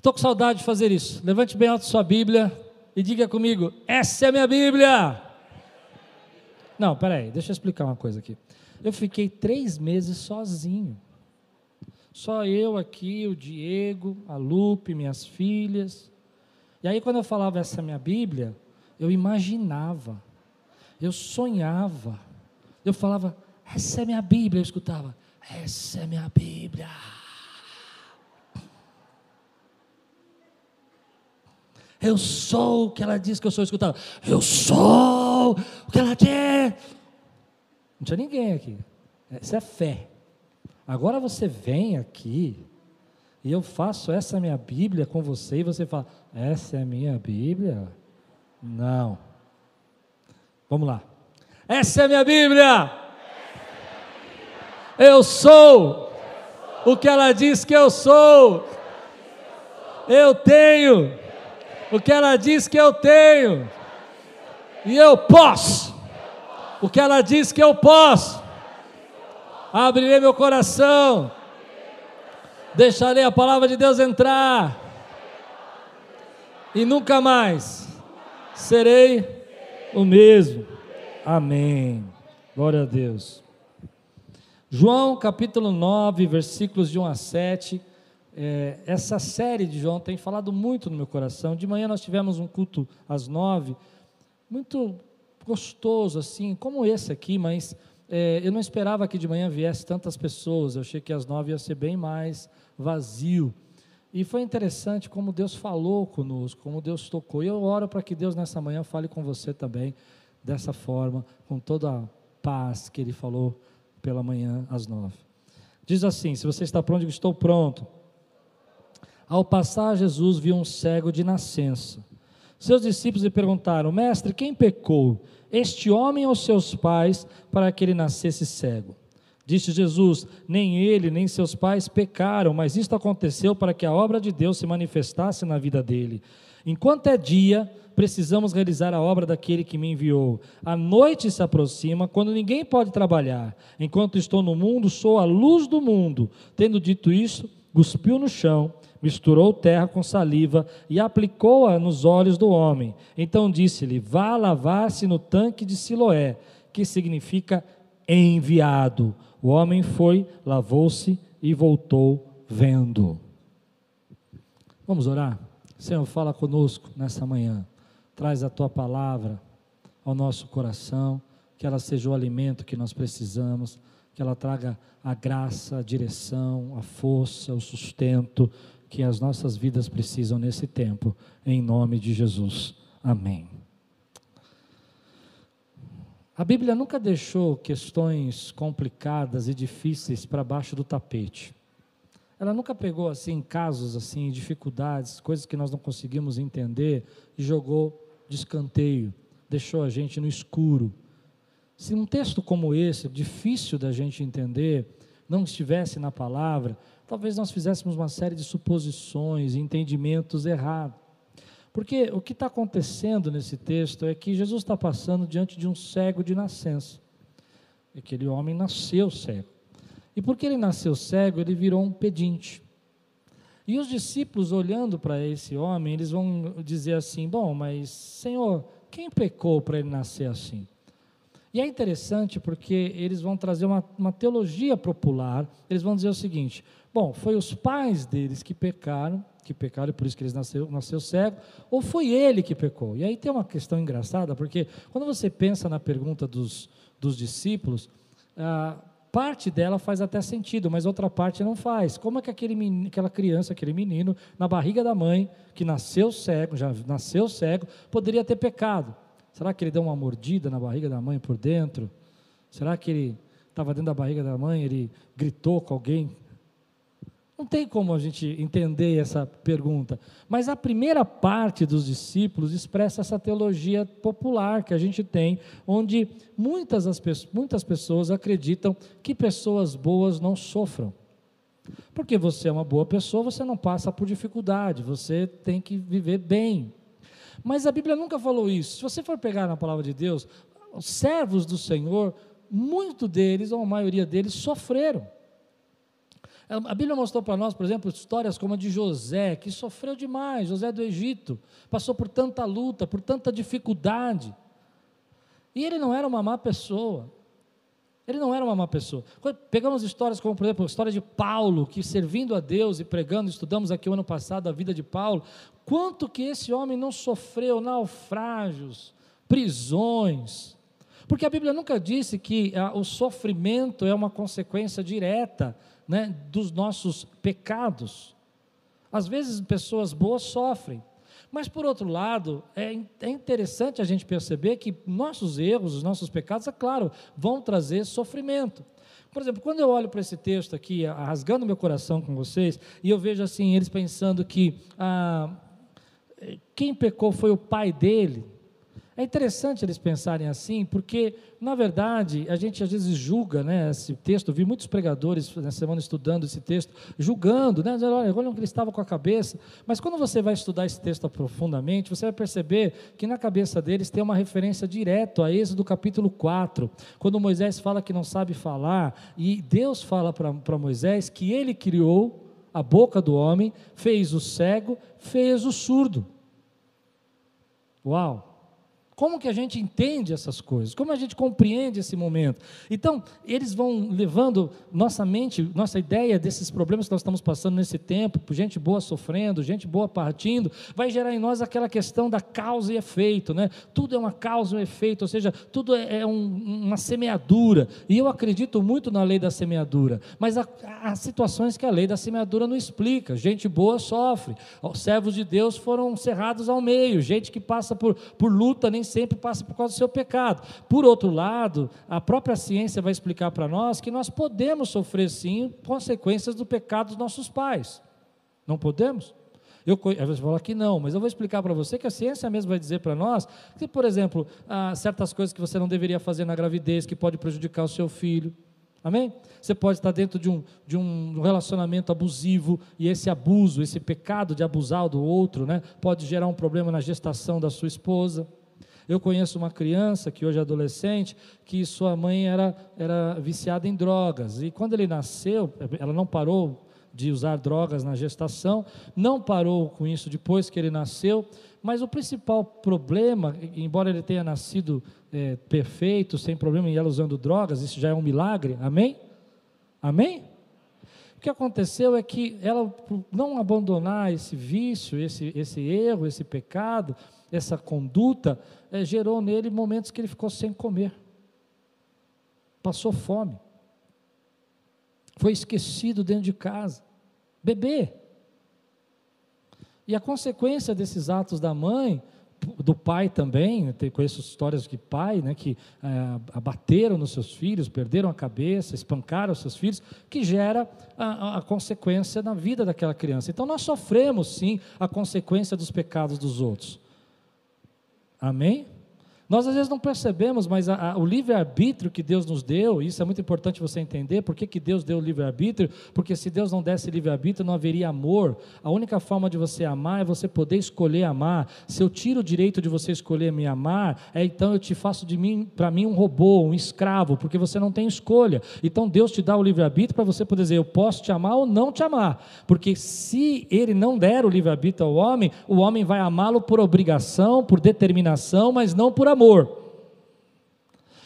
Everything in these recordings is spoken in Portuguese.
Estou com saudade de fazer isso. Levante bem alto sua Bíblia e diga comigo: essa é a minha Bíblia. Não, peraí, deixa eu explicar uma coisa aqui. Eu fiquei três meses sozinho. Só eu aqui, o Diego, a Lupe, minhas filhas. E aí, quando eu falava essa é minha Bíblia, eu imaginava, eu sonhava, eu falava, essa é minha Bíblia, eu escutava, essa é minha Bíblia. Eu sou o que ela diz que eu sou, escutava, eu sou o que ela diz. Não tinha ninguém aqui. Isso é fé. Agora você vem aqui e eu faço essa minha Bíblia com você e você fala: Essa é a minha Bíblia? Não. Vamos lá. Essa é a minha Bíblia. Eu sou o que ela diz que eu sou. Eu tenho o que ela diz que eu tenho. E eu posso o que ela diz que eu posso. Abrirei meu coração. Deixarei a palavra de Deus entrar. E nunca mais serei o mesmo. Amém. Glória a Deus. João capítulo 9, versículos de 1 a 7. É, essa série de João tem falado muito no meu coração. De manhã nós tivemos um culto às nove, muito gostoso assim, como esse aqui, mas é, eu não esperava que de manhã viesse tantas pessoas. Eu achei que às nove ia ser bem mais vazio. E foi interessante como Deus falou conosco, como Deus tocou. E eu oro para que Deus nessa manhã fale com você também dessa forma, com toda a paz que Ele falou pela manhã às nove. Diz assim: Se você está pronto, estou pronto. Ao passar, Jesus viu um cego de nascença. Seus discípulos lhe perguntaram: Mestre, quem pecou, este homem ou seus pais, para que ele nascesse cego? Disse Jesus: Nem ele, nem seus pais pecaram, mas isto aconteceu para que a obra de Deus se manifestasse na vida dele. Enquanto é dia, precisamos realizar a obra daquele que me enviou. A noite se aproxima, quando ninguém pode trabalhar. Enquanto estou no mundo, sou a luz do mundo. Tendo dito isso, cuspiu no chão misturou terra com saliva e aplicou-a nos olhos do homem. Então disse-lhe: Vá lavar-se no tanque de Siloé, que significa enviado. O homem foi, lavou-se e voltou vendo. Vamos orar? Senhor, fala conosco nessa manhã. Traz a tua palavra ao nosso coração, que ela seja o alimento que nós precisamos, que ela traga a graça, a direção, a força, o sustento que as nossas vidas precisam nesse tempo, em nome de Jesus. Amém. A Bíblia nunca deixou questões complicadas e difíceis para baixo do tapete. Ela nunca pegou assim casos assim, dificuldades, coisas que nós não conseguimos entender e jogou de escanteio, deixou a gente no escuro. Se um texto como esse, difícil da gente entender, não estivesse na palavra, talvez nós fizéssemos uma série de suposições, entendimentos errados. Porque o que está acontecendo nesse texto é que Jesus está passando diante de um cego de nascença. Aquele homem nasceu cego. E porque ele nasceu cego, ele virou um pedinte. E os discípulos, olhando para esse homem, eles vão dizer assim: Bom, mas Senhor, quem pecou para ele nascer assim? E é interessante porque eles vão trazer uma, uma teologia popular, eles vão dizer o seguinte: bom, foi os pais deles que pecaram, que pecaram e por isso que eles nasceu, nasceu cego, ou foi ele que pecou? E aí tem uma questão engraçada, porque quando você pensa na pergunta dos, dos discípulos, ah, parte dela faz até sentido, mas outra parte não faz. Como é que aquele menino, aquela criança, aquele menino, na barriga da mãe, que nasceu cego, já nasceu cego, poderia ter pecado? Será que ele deu uma mordida na barriga da mãe por dentro? Será que ele estava dentro da barriga da mãe, ele gritou com alguém? Não tem como a gente entender essa pergunta. Mas a primeira parte dos discípulos expressa essa teologia popular que a gente tem, onde muitas, as, muitas pessoas acreditam que pessoas boas não sofram. Porque você é uma boa pessoa, você não passa por dificuldade, você tem que viver bem. Mas a Bíblia nunca falou isso. Se você for pegar na palavra de Deus, os servos do Senhor, muito deles, ou a maioria deles, sofreram. A Bíblia mostrou para nós, por exemplo, histórias como a de José, que sofreu demais, José do Egito, passou por tanta luta, por tanta dificuldade. E ele não era uma má pessoa. Ele não era uma má pessoa. Pegamos histórias como, por exemplo, a história de Paulo, que servindo a Deus e pregando, estudamos aqui o ano passado a vida de Paulo, quanto que esse homem não sofreu naufrágios, prisões. Porque a Bíblia nunca disse que ah, o sofrimento é uma consequência direta né, dos nossos pecados. Às vezes pessoas boas sofrem, mas por outro lado, é, é, interessante a gente perceber que nossos erros, os nossos pecados, é claro, vão trazer sofrimento. Por exemplo, quando eu olho para esse texto aqui, rasgando meu coração com vocês, e eu vejo assim, eles pensando que ah, quem pecou foi o pai dele, é interessante eles pensarem assim, porque, na verdade, a gente às vezes julga né, esse texto. Eu vi muitos pregadores na semana estudando esse texto, julgando, né, dizendo, olha, olha onde ele estava com a cabeça. Mas quando você vai estudar esse texto profundamente, você vai perceber que na cabeça deles tem uma referência direta a Êxodo capítulo 4, quando Moisés fala que não sabe falar, e Deus fala para Moisés que ele criou a boca do homem, fez o cego, fez o surdo. Uau! Como que a gente entende essas coisas? Como a gente compreende esse momento? Então, eles vão levando nossa mente, nossa ideia desses problemas que nós estamos passando nesse tempo, gente boa sofrendo, gente boa partindo, vai gerar em nós aquela questão da causa e efeito, né? Tudo é uma causa e um efeito, ou seja, tudo é, é um, uma semeadura. E eu acredito muito na lei da semeadura, mas há, há situações que a lei da semeadura não explica. Gente boa sofre, os servos de Deus foram cerrados ao meio, gente que passa por, por luta nem sempre passa por causa do seu pecado. Por outro lado, a própria ciência vai explicar para nós que nós podemos sofrer sim consequências do pecado dos nossos pais. Não podemos? Eu, vezes falo que não, mas eu vou explicar para você que a ciência mesmo vai dizer para nós que, por exemplo, certas coisas que você não deveria fazer na gravidez que pode prejudicar o seu filho. Amém? Você pode estar dentro de um, de um relacionamento abusivo e esse abuso, esse pecado de abusar do outro, né, pode gerar um problema na gestação da sua esposa. Eu conheço uma criança que hoje é adolescente, que sua mãe era, era viciada em drogas. E quando ele nasceu, ela não parou de usar drogas na gestação, não parou com isso depois que ele nasceu, mas o principal problema, embora ele tenha nascido é, perfeito, sem problema, e ela usando drogas, isso já é um milagre, amém? Amém? O que aconteceu é que ela, não abandonar esse vício, esse, esse erro, esse pecado, essa conduta, é, gerou nele momentos que ele ficou sem comer, passou fome, foi esquecido dentro de casa, bebê. E a consequência desses atos da mãe, do pai também, conheço histórias de pai né, que é, abateram nos seus filhos, perderam a cabeça, espancaram os seus filhos, que gera a, a consequência na vida daquela criança. Então nós sofremos sim a consequência dos pecados dos outros. Amém? Nós às vezes não percebemos, mas a, a, o livre-arbítrio que Deus nos deu, isso é muito importante você entender, por que, que Deus deu o livre-arbítrio? Porque se Deus não desse livre-arbítrio, não haveria amor. A única forma de você amar é você poder escolher amar. Se eu tiro o direito de você escolher me amar, é então eu te faço de mim, para mim, um robô, um escravo, porque você não tem escolha. Então Deus te dá o livre-arbítrio para você poder dizer, eu posso te amar ou não te amar. Porque se ele não der o livre-arbítrio ao homem, o homem vai amá-lo por obrigação, por determinação, mas não por amor amor.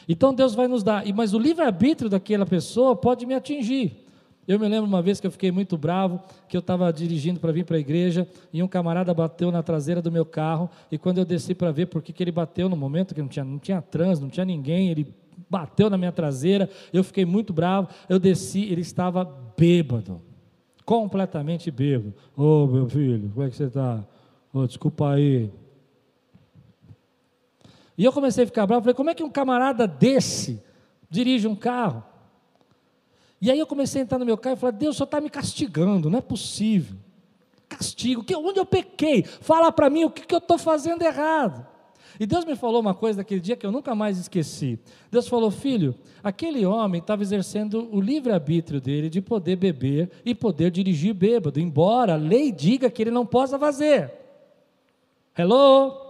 Então Deus vai nos dar, mas o livre-arbítrio daquela pessoa pode me atingir. Eu me lembro uma vez que eu fiquei muito bravo, que eu estava dirigindo para vir para a igreja e um camarada bateu na traseira do meu carro. E quando eu desci para ver por que, ele bateu no momento que não tinha, não tinha trânsito, não tinha ninguém, ele bateu na minha traseira. Eu fiquei muito bravo. Eu desci, ele estava bêbado, completamente bêbado. Ô oh, meu filho, como é que você está? Oh, desculpa aí, e eu comecei a ficar bravo, falei, como é que um camarada desse dirige um carro? E aí eu comecei a entrar no meu carro e falei, Deus só está me castigando, não é possível. Castigo, que, onde eu pequei? Fala para mim o que, que eu estou fazendo errado. E Deus me falou uma coisa naquele dia que eu nunca mais esqueci. Deus falou, filho, aquele homem estava exercendo o livre-arbítrio dele de poder beber e poder dirigir bêbado, embora a lei diga que ele não possa fazer. Hello?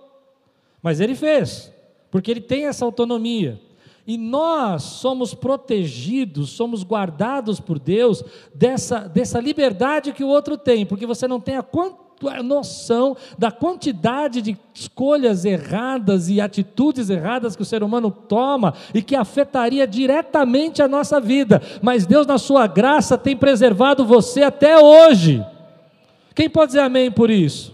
Mas ele fez porque ele tem essa autonomia. E nós somos protegidos, somos guardados por Deus dessa, dessa liberdade que o outro tem, porque você não tem a noção da quantidade de escolhas erradas e atitudes erradas que o ser humano toma e que afetaria diretamente a nossa vida. Mas Deus, na sua graça, tem preservado você até hoje. Quem pode dizer amém por isso?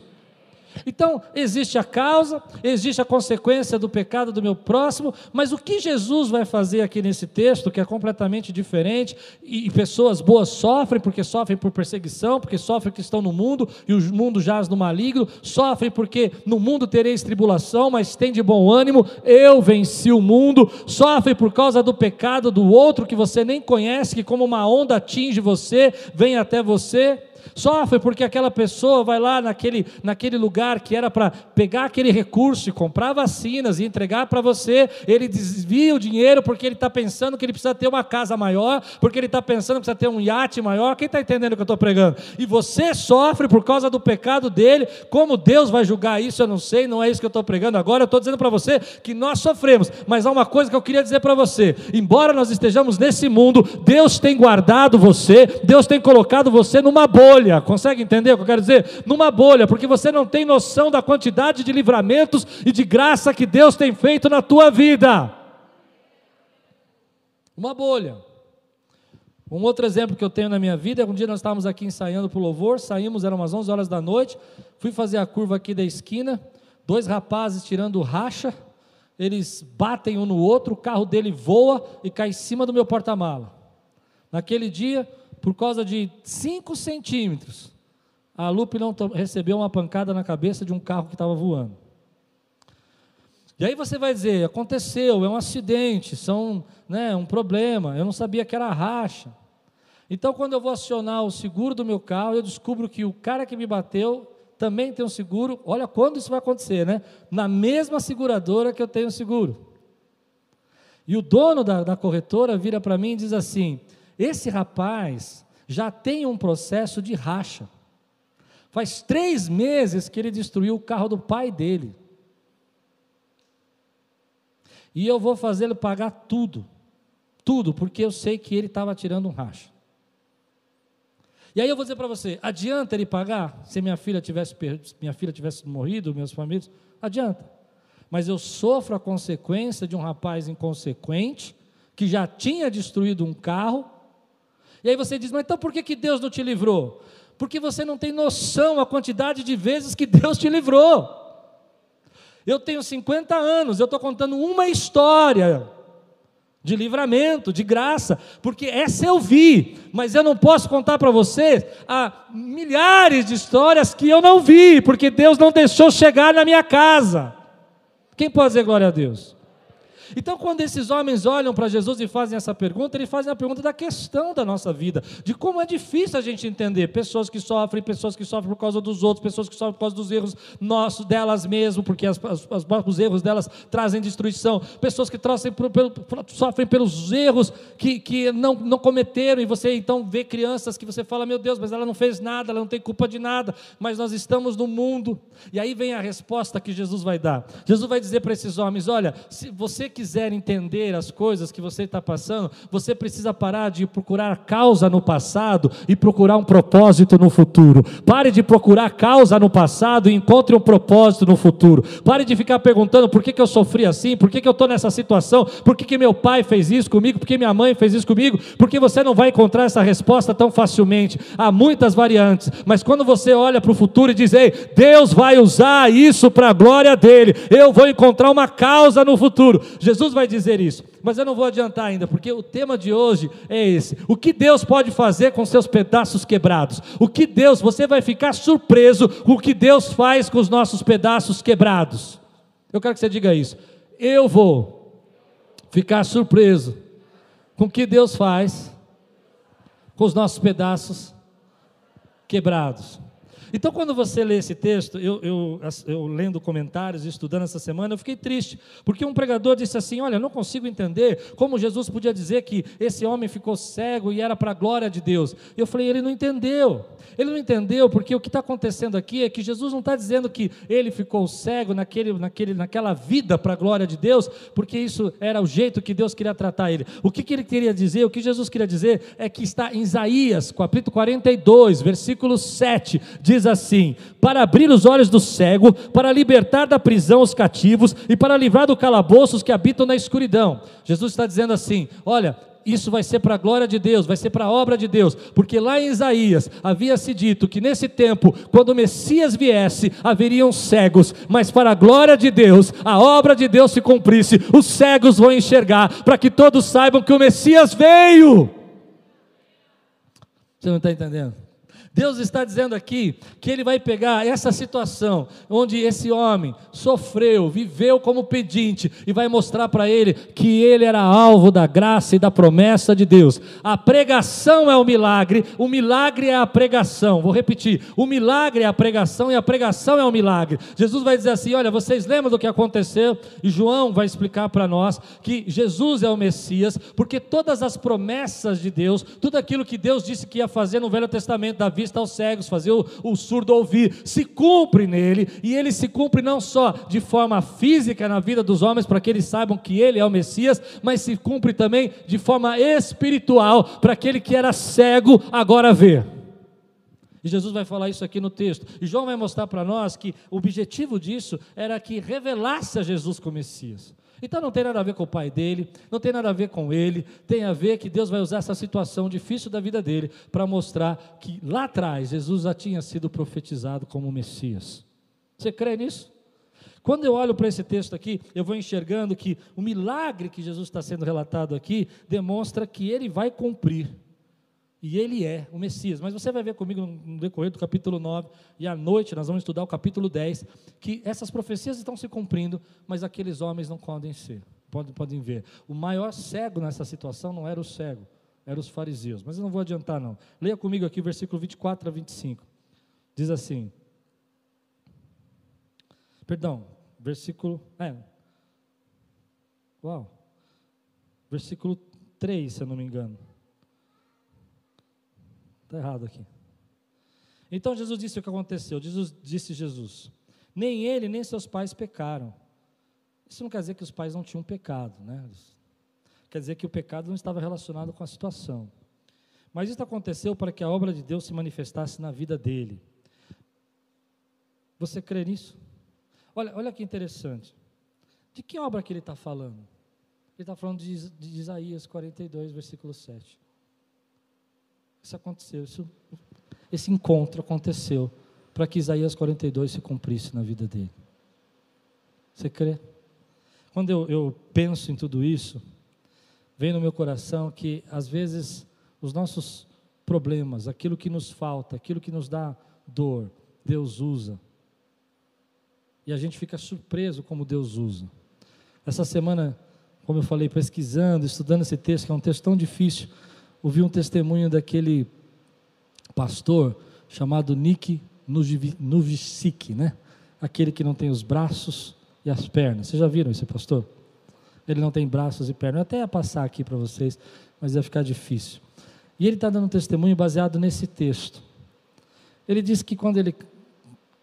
Então, existe a causa, existe a consequência do pecado do meu próximo, mas o que Jesus vai fazer aqui nesse texto, que é completamente diferente, e pessoas boas sofrem porque sofrem por perseguição, porque sofrem que estão no mundo e o mundo jaz no maligno, sofrem porque no mundo tereis tribulação, mas tem de bom ânimo, eu venci o mundo, sofrem por causa do pecado do outro que você nem conhece, que como uma onda atinge você, vem até você. Sofre porque aquela pessoa vai lá naquele, naquele lugar que era para pegar aquele recurso e comprar vacinas e entregar para você. Ele desvia o dinheiro porque ele está pensando que ele precisa ter uma casa maior, porque ele está pensando que precisa ter um iate maior. Quem está entendendo o que eu estou pregando? E você sofre por causa do pecado dele. Como Deus vai julgar isso, eu não sei, não é isso que eu estou pregando agora. Eu estou dizendo para você que nós sofremos. Mas há uma coisa que eu queria dizer para você: embora nós estejamos nesse mundo, Deus tem guardado você, Deus tem colocado você numa bolha bolha. Consegue entender o que eu quero dizer? Numa bolha, porque você não tem noção da quantidade de livramentos e de graça que Deus tem feito na tua vida. Uma bolha. Um outro exemplo que eu tenho na minha vida é um dia nós estávamos aqui ensaiando para o louvor, saímos, eram umas 11 horas da noite, fui fazer a curva aqui da esquina, dois rapazes tirando racha, eles batem um no outro, o carro dele voa e cai em cima do meu porta-mala. Naquele dia, por causa de 5 centímetros, a Lupe não recebeu uma pancada na cabeça de um carro que estava voando. E aí você vai dizer, aconteceu, é um acidente, são, né, um problema, eu não sabia que era racha. Então, quando eu vou acionar o seguro do meu carro, eu descubro que o cara que me bateu também tem um seguro. Olha quando isso vai acontecer, né? Na mesma seguradora que eu tenho seguro. E o dono da, da corretora vira para mim e diz assim: esse rapaz já tem um processo de racha. Faz três meses que ele destruiu o carro do pai dele. E eu vou fazê-lo pagar tudo. Tudo, porque eu sei que ele estava tirando um racha. E aí eu vou dizer para você, adianta ele pagar se minha filha tivesse minha filha tivesse morrido, meus famílias? Adianta. Mas eu sofro a consequência de um rapaz inconsequente que já tinha destruído um carro e aí você diz, mas então por que, que Deus não te livrou? Porque você não tem noção a quantidade de vezes que Deus te livrou. Eu tenho 50 anos, eu estou contando uma história de livramento, de graça, porque essa eu vi, mas eu não posso contar para vocês há milhares de histórias que eu não vi, porque Deus não deixou chegar na minha casa. Quem pode dizer glória a Deus? Então, quando esses homens olham para Jesus e fazem essa pergunta, eles fazem a pergunta da questão da nossa vida, de como é difícil a gente entender pessoas que sofrem, pessoas que sofrem por causa dos outros, pessoas que sofrem por causa dos erros nossos, delas mesmo, porque as, as, os erros delas trazem destruição, pessoas que pelo, sofrem pelos erros que, que não, não cometeram, e você então vê crianças que você fala, meu Deus, mas ela não fez nada, ela não tem culpa de nada, mas nós estamos no mundo, e aí vem a resposta que Jesus vai dar. Jesus vai dizer para esses homens: olha, se você que quiser entender as coisas que você está passando, você precisa parar de procurar causa no passado e procurar um propósito no futuro. Pare de procurar causa no passado e encontre um propósito no futuro. Pare de ficar perguntando por que, que eu sofri assim, por que, que eu estou nessa situação, por que, que meu pai fez isso comigo, por que minha mãe fez isso comigo, porque você não vai encontrar essa resposta tão facilmente. Há muitas variantes, mas quando você olha para o futuro e diz, ei, Deus vai usar isso para a glória dele, eu vou encontrar uma causa no futuro. Jesus vai dizer isso, mas eu não vou adiantar ainda, porque o tema de hoje é esse: o que Deus pode fazer com seus pedaços quebrados? O que Deus, você vai ficar surpreso com o que Deus faz com os nossos pedaços quebrados. Eu quero que você diga isso. Eu vou ficar surpreso com o que Deus faz com os nossos pedaços quebrados. Então, quando você lê esse texto, eu, eu, eu, lendo comentários e estudando essa semana, eu fiquei triste, porque um pregador disse assim: Olha, não consigo entender como Jesus podia dizer que esse homem ficou cego e era para a glória de Deus. Eu falei: Ele não entendeu. Ele não entendeu, porque o que está acontecendo aqui é que Jesus não está dizendo que ele ficou cego naquele, naquele, naquela vida para a glória de Deus, porque isso era o jeito que Deus queria tratar ele. O que, que ele queria dizer, o que Jesus queria dizer, é que está em Isaías, capítulo 42, versículo 7, diz assim: Para abrir os olhos do cego, para libertar da prisão os cativos e para livrar do calabouço os que habitam na escuridão. Jesus está dizendo assim: Olha, isso vai ser para a glória de Deus, vai ser para a obra de Deus, porque lá em Isaías havia se dito que nesse tempo, quando o Messias viesse, haveriam cegos, mas para a glória de Deus, a obra de Deus se cumprisse, os cegos vão enxergar, para que todos saibam que o Messias veio. Você não está entendendo? Deus está dizendo aqui que Ele vai pegar essa situação onde esse homem sofreu, viveu como pedinte e vai mostrar para ele que ele era alvo da graça e da promessa de Deus. A pregação é o milagre, o milagre é a pregação. Vou repetir: o milagre é a pregação e a pregação é o milagre. Jesus vai dizer assim: Olha, vocês lembram do que aconteceu? E João vai explicar para nós que Jesus é o Messias, porque todas as promessas de Deus, tudo aquilo que Deus disse que ia fazer no Velho Testamento da vista aos cegos, fazer o, o surdo ouvir, se cumpre nele, e ele se cumpre não só de forma física na vida dos homens, para que eles saibam que ele é o Messias, mas se cumpre também de forma espiritual, para aquele que era cego agora vê. E Jesus vai falar isso aqui no texto. E João vai mostrar para nós que o objetivo disso era que revelasse a Jesus como Messias. Então não tem nada a ver com o pai dele, não tem nada a ver com ele, tem a ver que Deus vai usar essa situação difícil da vida dele para mostrar que lá atrás Jesus já tinha sido profetizado como Messias. Você crê nisso? Quando eu olho para esse texto aqui, eu vou enxergando que o milagre que Jesus está sendo relatado aqui demonstra que ele vai cumprir. E ele é o Messias. Mas você vai ver comigo no decorrer do capítulo 9, e à noite nós vamos estudar o capítulo 10, que essas profecias estão se cumprindo, mas aqueles homens não podem ser, podem, podem ver. O maior cego nessa situação não era o cego, eram os fariseus. Mas eu não vou adiantar, não. Leia comigo aqui o versículo 24 a 25. Diz assim. Perdão, versículo. É. Uau. Versículo 3, se eu não me engano. Está errado aqui. Então Jesus disse o que aconteceu. Jesus, disse Jesus: Nem ele nem seus pais pecaram. Isso não quer dizer que os pais não tinham pecado, né? Quer dizer que o pecado não estava relacionado com a situação. Mas isso aconteceu para que a obra de Deus se manifestasse na vida dele. Você crê nisso? Olha, olha que interessante. De que obra que ele está falando? Ele está falando de, de Isaías 42, versículo 7. Isso aconteceu, isso, esse encontro aconteceu para que Isaías 42 se cumprisse na vida dele. Você crê? Quando eu, eu penso em tudo isso, vem no meu coração que às vezes os nossos problemas, aquilo que nos falta, aquilo que nos dá dor, Deus usa. E a gente fica surpreso como Deus usa. Essa semana, como eu falei, pesquisando, estudando esse texto, que é um texto tão difícil, ouvi um testemunho daquele pastor chamado Nick Nuvicic, né? Aquele que não tem os braços e as pernas. Vocês já viram esse pastor? Ele não tem braços e pernas. Eu até ia passar aqui para vocês, mas ia ficar difícil. E ele está dando um testemunho baseado nesse texto. Ele disse que quando ele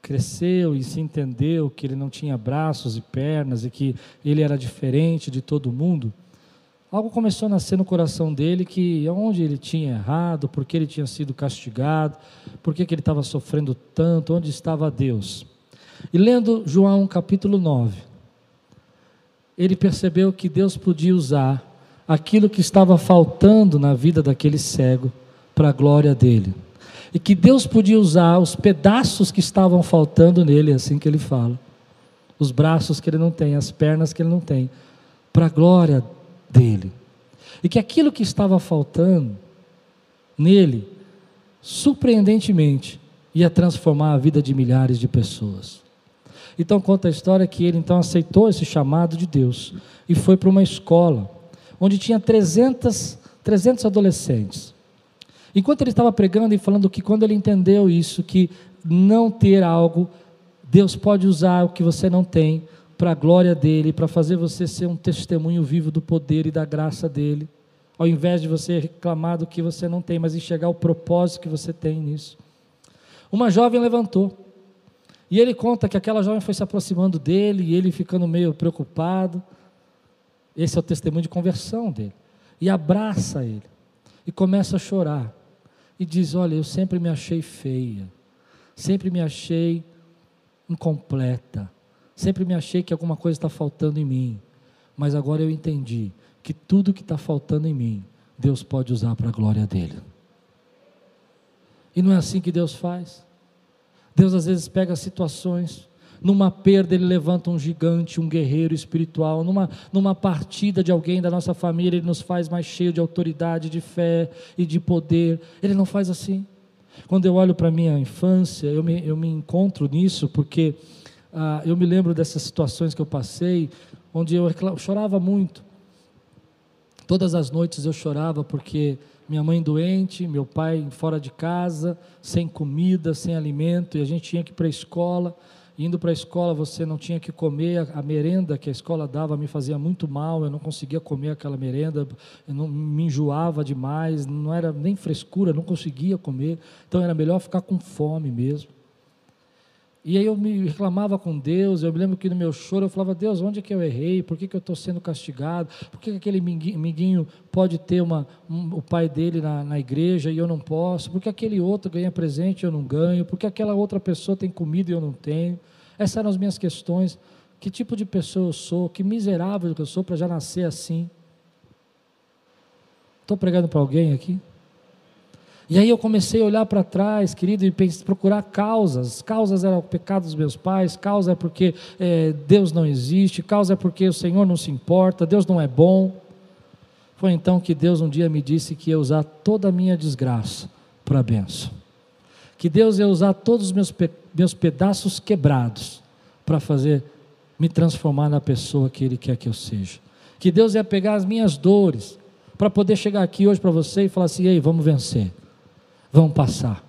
cresceu e se entendeu que ele não tinha braços e pernas e que ele era diferente de todo mundo, algo começou a nascer no coração dele que onde ele tinha errado, por que ele tinha sido castigado, por que, que ele estava sofrendo tanto, onde estava Deus. E lendo João capítulo 9, ele percebeu que Deus podia usar aquilo que estava faltando na vida daquele cego para a glória dele. E que Deus podia usar os pedaços que estavam faltando nele, é assim que ele fala. Os braços que ele não tem, as pernas que ele não tem, para a glória dele. E que aquilo que estava faltando nele, surpreendentemente, ia transformar a vida de milhares de pessoas. Então conta a história que ele então aceitou esse chamado de Deus e foi para uma escola onde tinha 300, 300 adolescentes. Enquanto ele estava pregando e falando que quando ele entendeu isso, que não ter algo, Deus pode usar o que você não tem para a glória dele, para fazer você ser um testemunho vivo do poder e da graça dele, ao invés de você reclamar do que você não tem, mas enxergar o propósito que você tem nisso. Uma jovem levantou, e ele conta que aquela jovem foi se aproximando dele, e ele ficando meio preocupado. Esse é o testemunho de conversão dele. E abraça ele, e começa a chorar, e diz: Olha, eu sempre me achei feia, sempre me achei incompleta, sempre me achei que alguma coisa está faltando em mim, mas agora eu entendi que tudo que está faltando em mim, Deus pode usar para a glória dele. E não é assim que Deus faz. Deus às vezes pega situações, numa perda ele levanta um gigante, um guerreiro espiritual, numa, numa partida de alguém da nossa família, ele nos faz mais cheio de autoridade, de fé e de poder. Ele não faz assim. Quando eu olho para a minha infância, eu me, eu me encontro nisso, porque ah, eu me lembro dessas situações que eu passei, onde eu chorava muito. Todas as noites eu chorava porque minha mãe doente, meu pai fora de casa, sem comida, sem alimento, e a gente tinha que ir para a escola. Indo para a escola, você não tinha que comer, a, merenda que a escola dava me fazia muito mal, eu não conseguia comer aquela merenda, eu não, me enjoava demais, não era nem frescura, não conseguia comer, então era melhor ficar com fome mesmo. E aí eu me reclamava com Deus, eu me lembro que no meu choro eu falava, Deus, onde é que eu errei? Por que, que eu estou sendo castigado? Por que, que aquele amiguinho pode ter uma, um, o pai dele na, na, igreja e eu não posso? Por que aquele outro ganha presente e eu não ganho? Por que aquela outra pessoa tem comida e eu não tenho? Essas eram as minhas questões. Que tipo de pessoa eu sou? Que miserável que eu sou para já nascer assim? Estou pregando para alguém aqui? E aí eu comecei a olhar para trás, querido, e procurar causas. Causas eram o pecado dos meus pais, causa é porque é, Deus não existe, causa é porque o Senhor não se importa, Deus não é bom. Foi então que Deus um dia me disse que ia usar toda a minha desgraça para a benção. Que Deus ia usar todos os meus, pe meus pedaços quebrados para fazer me transformar na pessoa que Ele quer que eu seja. Que Deus ia pegar as minhas dores para poder chegar aqui hoje para você e falar assim: ei, vamos vencer vão passar.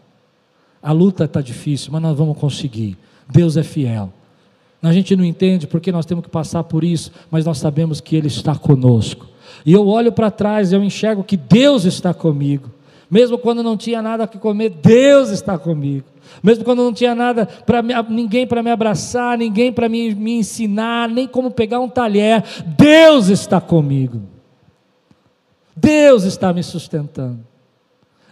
A luta está difícil, mas nós vamos conseguir. Deus é fiel. A gente não entende porque nós temos que passar por isso, mas nós sabemos que Ele está conosco. E eu olho para trás, eu enxergo que Deus está comigo. Mesmo quando não tinha nada que comer, Deus está comigo. Mesmo quando não tinha nada para ninguém para me abraçar, ninguém para me, me ensinar, nem como pegar um talher, Deus está comigo. Deus está me sustentando.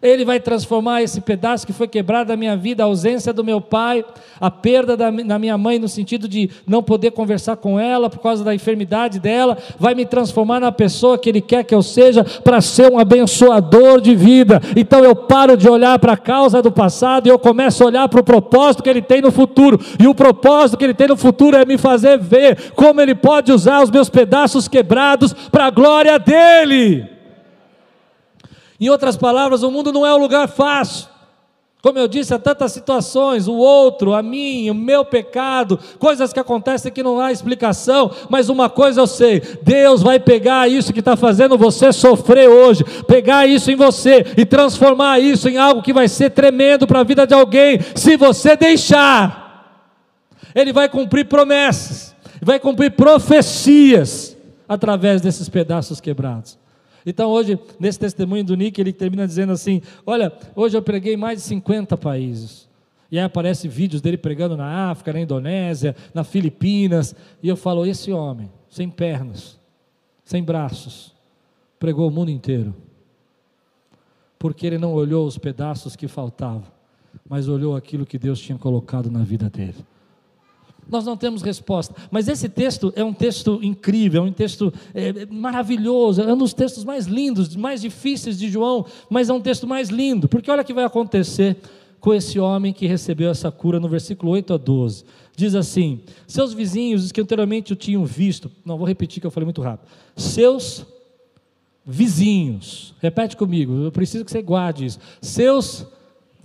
Ele vai transformar esse pedaço que foi quebrado da minha vida, a ausência do meu pai, a perda da, da minha mãe, no sentido de não poder conversar com ela por causa da enfermidade dela, vai me transformar na pessoa que Ele quer que eu seja para ser um abençoador de vida. Então eu paro de olhar para a causa do passado e eu começo a olhar para o propósito que Ele tem no futuro. E o propósito que Ele tem no futuro é me fazer ver como Ele pode usar os meus pedaços quebrados para a glória dEle. Em outras palavras, o mundo não é um lugar fácil. Como eu disse, há tantas situações, o outro, a mim, o meu pecado, coisas que acontecem que não há explicação, mas uma coisa eu sei: Deus vai pegar isso que está fazendo você sofrer hoje, pegar isso em você e transformar isso em algo que vai ser tremendo para a vida de alguém, se você deixar. Ele vai cumprir promessas, vai cumprir profecias através desses pedaços quebrados. Então, hoje, nesse testemunho do Nick, ele termina dizendo assim: Olha, hoje eu preguei mais de 50 países. E aí aparece vídeos dele pregando na África, na Indonésia, na Filipinas. E eu falo: esse homem, sem pernas, sem braços, pregou o mundo inteiro. Porque ele não olhou os pedaços que faltavam, mas olhou aquilo que Deus tinha colocado na vida dele nós não temos resposta. Mas esse texto é um texto incrível, é um texto é, maravilhoso, é um dos textos mais lindos, mais difíceis de João, mas é um texto mais lindo, porque olha o que vai acontecer com esse homem que recebeu essa cura no versículo 8 a 12. Diz assim: Seus vizinhos, os que anteriormente o tinham visto, não vou repetir que eu falei muito rápido. Seus vizinhos, repete comigo, eu preciso que você guarde isso. Seus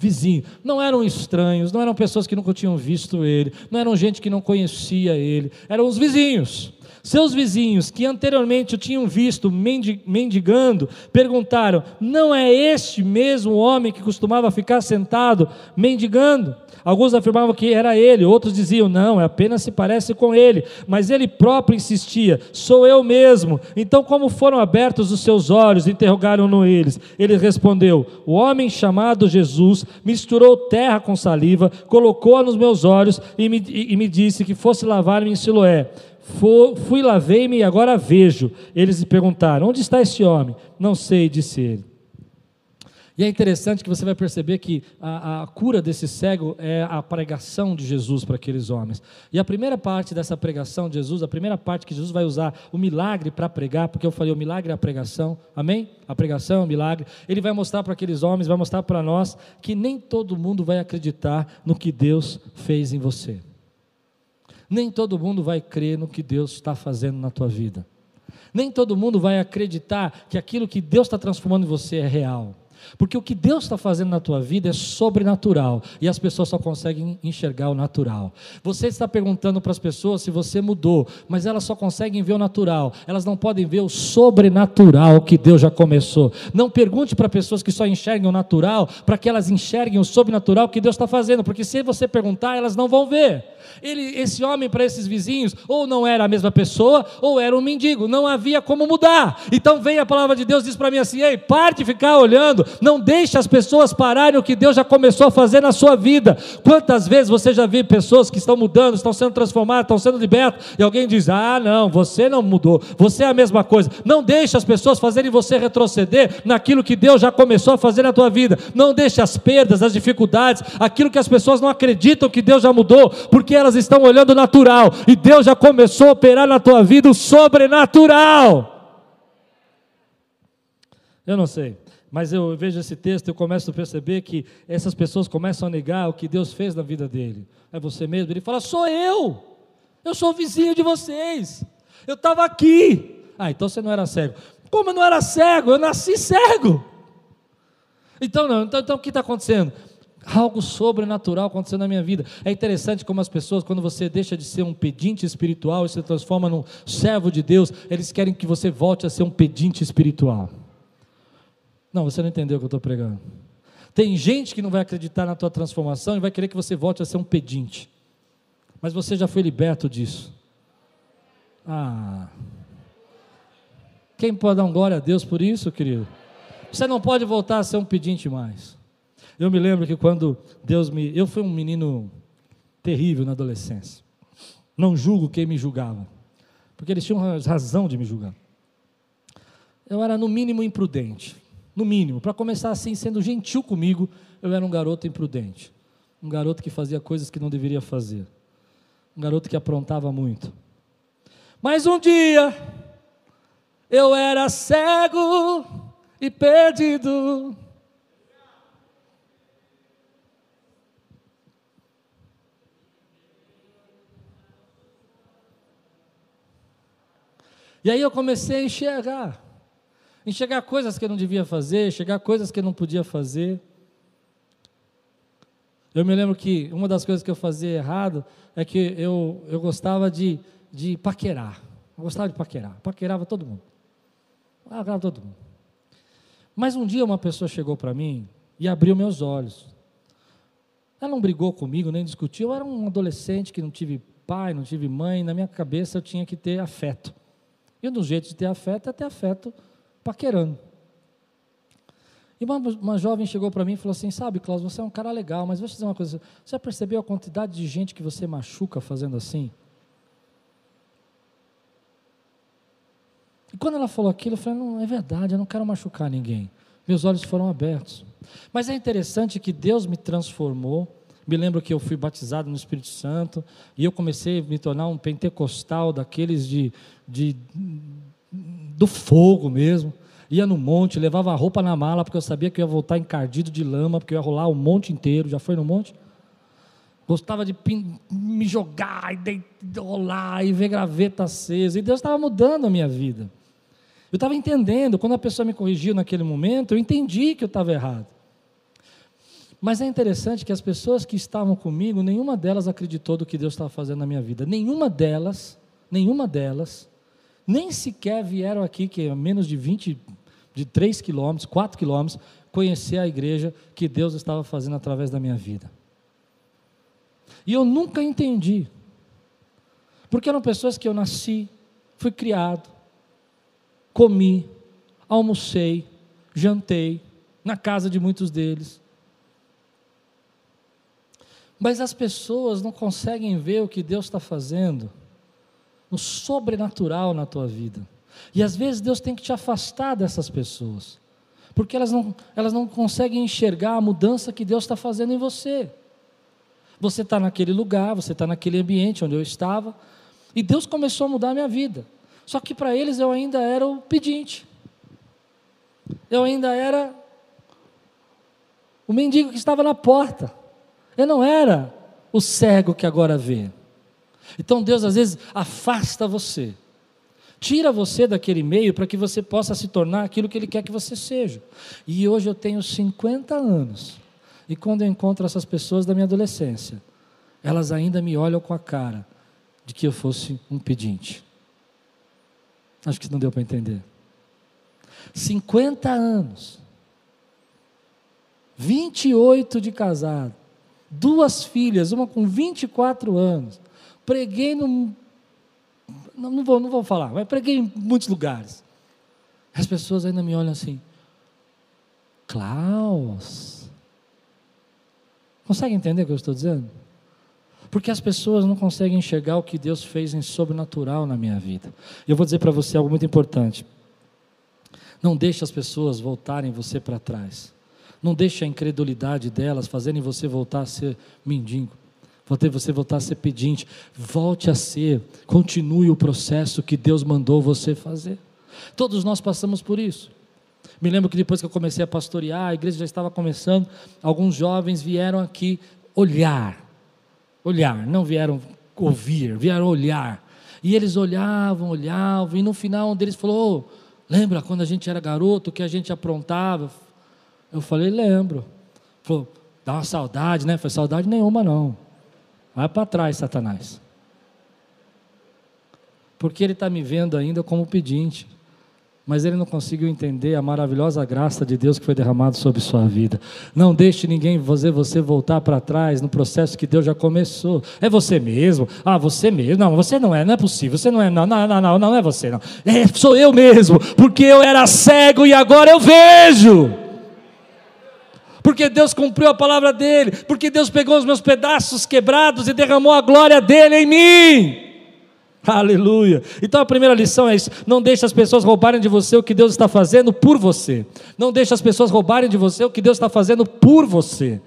vizinho. Não eram estranhos, não eram pessoas que nunca tinham visto ele, não eram gente que não conhecia ele, eram os vizinhos. Seus vizinhos, que anteriormente o tinham visto mendigando, perguntaram: Não é este mesmo homem que costumava ficar sentado mendigando? Alguns afirmavam que era ele, outros diziam: Não, apenas se parece com ele. Mas ele próprio insistia: Sou eu mesmo. Então, como foram abertos os seus olhos? Interrogaram-no eles. Ele respondeu: O homem chamado Jesus misturou terra com saliva, colocou-a nos meus olhos e me, e, e me disse que fosse lavar-me em Siloé. Fui, lavei-me e agora vejo. Eles lhe perguntaram: Onde está esse homem? Não sei, disse ele. E é interessante que você vai perceber que a, a, cura desse cego é a pregação de Jesus para aqueles homens. E a primeira parte dessa pregação de Jesus, a primeira parte que Jesus vai usar o milagre para pregar, porque eu falei o milagre é a pregação, amém? A pregação é o milagre. Ele vai mostrar para aqueles homens, vai mostrar para nós que nem todo mundo vai acreditar no que Deus fez em você. Nem todo mundo vai crer no que Deus está fazendo na tua vida. Nem todo mundo vai acreditar que aquilo que Deus está transformando em você é real. Porque o que Deus está fazendo na tua vida é sobrenatural e as pessoas só conseguem enxergar o natural. Você está perguntando para as pessoas se você mudou, mas elas só conseguem ver o natural, elas não podem ver o sobrenatural que Deus já começou. Não pergunte para pessoas que só enxergam o natural, para que elas enxerguem o sobrenatural que Deus está fazendo, porque se você perguntar, elas não vão ver. Ele, esse homem para esses vizinhos, ou não era a mesma pessoa, ou era um mendigo, não havia como mudar. Então vem a palavra de Deus diz para mim assim: ei, pare de ficar olhando, não deixe as pessoas pararem o que Deus já começou a fazer na sua vida. Quantas vezes você já viu pessoas que estão mudando, estão sendo transformadas, estão sendo libertas, e alguém diz: ah, não, você não mudou, você é a mesma coisa. Não deixe as pessoas fazerem você retroceder naquilo que Deus já começou a fazer na tua vida. Não deixe as perdas, as dificuldades, aquilo que as pessoas não acreditam que Deus já mudou, porque elas estão olhando natural, e Deus já começou a operar na tua vida o sobrenatural. Eu não sei, mas eu vejo esse texto e começo a perceber que essas pessoas começam a negar o que Deus fez na vida dele. É você mesmo? Ele fala: sou eu, eu sou vizinho de vocês, eu estava aqui. Ah, então você não era cego. Como eu não era cego? Eu nasci cego. Então, não, então, então o que está acontecendo? Algo sobrenatural aconteceu na minha vida. É interessante como as pessoas, quando você deixa de ser um pedinte espiritual e se transforma num servo de Deus, eles querem que você volte a ser um pedinte espiritual. Não, você não entendeu o que eu estou pregando. Tem gente que não vai acreditar na tua transformação e vai querer que você volte a ser um pedinte. Mas você já foi liberto disso. Ah. Quem pode dar um glória a Deus por isso, querido? Você não pode voltar a ser um pedinte mais. Eu me lembro que quando Deus me. Eu fui um menino terrível na adolescência. Não julgo quem me julgava, porque eles tinham razão de me julgar. Eu era, no mínimo, imprudente. No mínimo. Para começar assim, sendo gentil comigo, eu era um garoto imprudente. Um garoto que fazia coisas que não deveria fazer. Um garoto que aprontava muito. Mas um dia, eu era cego e perdido. E aí eu comecei a enxergar. Enxergar coisas que eu não devia fazer, enxergar coisas que eu não podia fazer. Eu me lembro que uma das coisas que eu fazia errado é que eu, eu gostava de, de paquerar. Eu gostava de paquerar. Paquerava todo mundo. Paquerava todo mundo. Mas um dia uma pessoa chegou para mim e abriu meus olhos. Ela não brigou comigo, nem discutiu. Eu era um adolescente que não tive pai, não tive mãe. Na minha cabeça eu tinha que ter afeto. E um dos jeitos de ter afeto é ter afeto paquerando. E uma, uma jovem chegou para mim e falou assim: Sabe, Cláudio, você é um cara legal, mas vou te dizer uma coisa. Você já percebeu a quantidade de gente que você machuca fazendo assim? E quando ela falou aquilo, eu falei: Não, é verdade, eu não quero machucar ninguém. Meus olhos foram abertos. Mas é interessante que Deus me transformou. Me lembro que eu fui batizado no Espírito Santo e eu comecei a me tornar um pentecostal daqueles de, de do fogo mesmo. Ia no monte, levava a roupa na mala, porque eu sabia que eu ia voltar encardido de lama, porque eu ia rolar o monte inteiro. Já foi no monte? Gostava de me jogar e rolar e ver graveta acesa. E Deus estava mudando a minha vida. Eu estava entendendo, quando a pessoa me corrigiu naquele momento, eu entendi que eu estava errado. Mas é interessante que as pessoas que estavam comigo, nenhuma delas acreditou do que Deus estava fazendo na minha vida. Nenhuma delas nenhuma delas, nem sequer vieram aqui, que é menos de 20, de 3 quilômetros, 4 quilômetros, conhecer a igreja que Deus estava fazendo através da minha vida. E eu nunca entendi, porque eram pessoas que eu nasci, fui criado, comi, almocei, jantei na casa de muitos deles. Mas as pessoas não conseguem ver o que Deus está fazendo no sobrenatural na tua vida. E às vezes Deus tem que te afastar dessas pessoas, porque elas não, elas não conseguem enxergar a mudança que Deus está fazendo em você. Você está naquele lugar, você está naquele ambiente onde eu estava, e Deus começou a mudar a minha vida. Só que para eles eu ainda era o pedinte, eu ainda era o mendigo que estava na porta. Eu não era o cego que agora vê. Então Deus às vezes afasta você, tira você daquele meio para que você possa se tornar aquilo que Ele quer que você seja. E hoje eu tenho 50 anos, e quando eu encontro essas pessoas da minha adolescência, elas ainda me olham com a cara de que eu fosse um pedinte. Acho que não deu para entender. 50 anos, 28 de casado, duas filhas, uma com 24 anos. Preguei no. Não, não, vou, não vou falar, mas preguei em muitos lugares. As pessoas ainda me olham assim. Klaus. Consegue entender o que eu estou dizendo? Porque as pessoas não conseguem enxergar o que Deus fez em sobrenatural na minha vida. E eu vou dizer para você algo muito importante. Não deixe as pessoas voltarem você para trás. Não deixe a incredulidade delas fazerem você voltar a ser mendigo. Você voltar a ser pedinte. Volte a ser. Continue o processo que Deus mandou você fazer. Todos nós passamos por isso. Me lembro que depois que eu comecei a pastorear, a igreja já estava começando, alguns jovens vieram aqui olhar. Olhar, não vieram ouvir, vieram olhar. E eles olhavam, olhavam, e no final um deles falou: oh, Lembra quando a gente era garoto, que a gente aprontava? Eu falei, lembro. Falou, dá uma saudade, né? Foi saudade nenhuma, não. Vai para trás, Satanás. Porque ele está me vendo ainda como pedinte mas ele não conseguiu entender a maravilhosa graça de Deus que foi derramada sobre sua vida. Não deixe ninguém fazer você voltar para trás no processo que Deus já começou. É você mesmo? Ah, você mesmo? Não, você não é, não é possível. Você não é, não, não, não, não, não é você, não. É, sou eu mesmo, porque eu era cego e agora eu vejo. Porque Deus cumpriu a palavra dele, porque Deus pegou os meus pedaços quebrados e derramou a glória dele em mim. Aleluia. Então a primeira lição é isso: não deixe as pessoas roubarem de você o que Deus está fazendo por você. Não deixe as pessoas roubarem de você o que Deus está fazendo por você.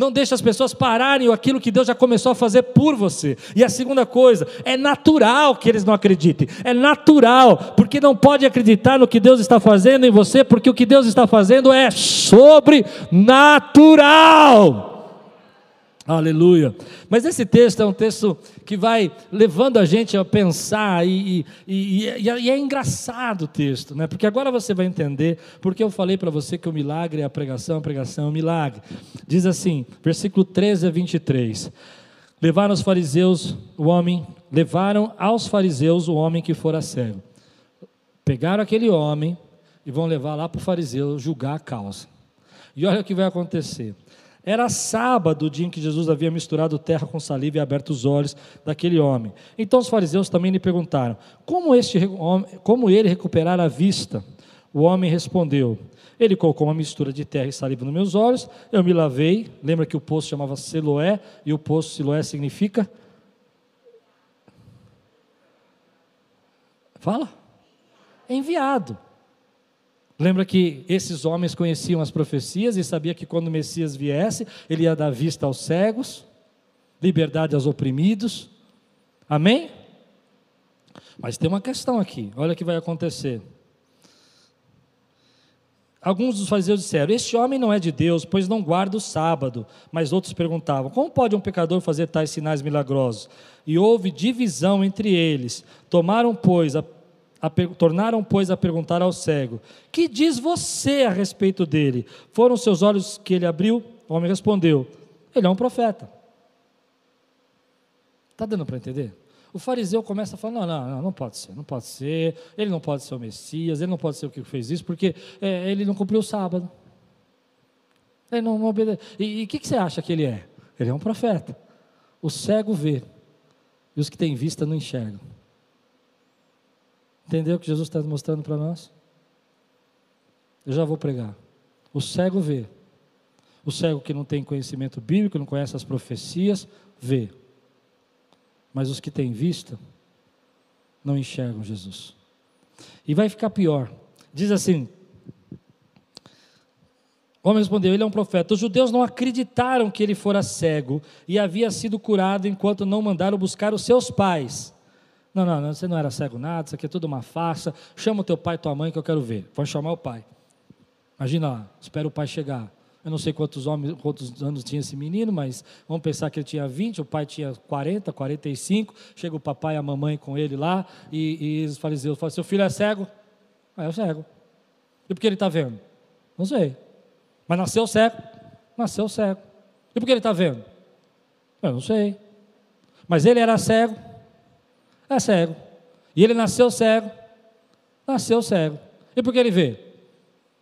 Não deixe as pessoas pararem aquilo que Deus já começou a fazer por você. E a segunda coisa, é natural que eles não acreditem. É natural, porque não pode acreditar no que Deus está fazendo em você, porque o que Deus está fazendo é sobrenatural. Aleluia. Mas esse texto é um texto que vai levando a gente a pensar, e, e, e, e é engraçado o texto, né? porque agora você vai entender porque eu falei para você que o milagre é a pregação, a pregação é o milagre. Diz assim, versículo 13 a 23. Levaram os fariseus o homem, levaram aos fariseus o homem que fora cego. Pegaram aquele homem e vão levar lá para o fariseu julgar a causa. E olha o que vai acontecer. Era sábado, o dia em que Jesus havia misturado terra com saliva e aberto os olhos daquele homem. Então os fariseus também lhe perguntaram: como, este, como ele recuperar a vista? O homem respondeu: Ele colocou uma mistura de terra e saliva nos meus olhos, eu me lavei. Lembra que o poço chamava Siloé, e o poço Siloé significa? Fala? Enviado. Lembra que esses homens conheciam as profecias e sabia que quando o Messias viesse, ele ia dar vista aos cegos, liberdade aos oprimidos. Amém? Mas tem uma questão aqui, olha o que vai acontecer. Alguns dos fariseus disseram: Este homem não é de Deus, pois não guarda o sábado. Mas outros perguntavam: Como pode um pecador fazer tais sinais milagrosos? E houve divisão entre eles. Tomaram, pois, a tornaram, pois, a perguntar ao cego: Que diz você a respeito dele? Foram seus olhos que ele abriu? O homem respondeu: Ele é um profeta. Está dando para entender? O fariseu começa a falar: não, não, não, não pode ser, não pode ser, ele não pode ser o Messias, ele não pode ser o que fez isso, porque é, ele não cumpriu o sábado. Ele não, não obedece. E o que, que você acha que ele é? Ele é um profeta. O cego vê, e os que têm vista não enxergam. Entendeu o que Jesus está mostrando para nós? Eu já vou pregar. O cego vê. O cego que não tem conhecimento bíblico, não conhece as profecias, vê. Mas os que têm vista não enxergam Jesus. E vai ficar pior. Diz assim: o homem respondeu: Ele é um profeta. Os judeus não acreditaram que ele fora cego e havia sido curado enquanto não mandaram buscar os seus pais. Não, não, não, você não era cego nada, isso aqui é tudo uma farsa. Chama o teu pai e tua mãe que eu quero ver. Vai chamar o pai. Imagina lá, espera o pai chegar. Eu não sei quantos, homens, quantos anos tinha esse menino, mas vamos pensar que ele tinha 20, o pai tinha 40, 45. Chega o papai e a mamãe com ele lá, e, e os fariseus falam: Seu filho é cego? Ah, é cego. E por que ele está vendo? Não sei. Mas nasceu cego? Nasceu cego. E por que ele está vendo? Eu não sei. Mas ele era cego? É cego. E ele nasceu cego? Nasceu cego. E por que ele vê?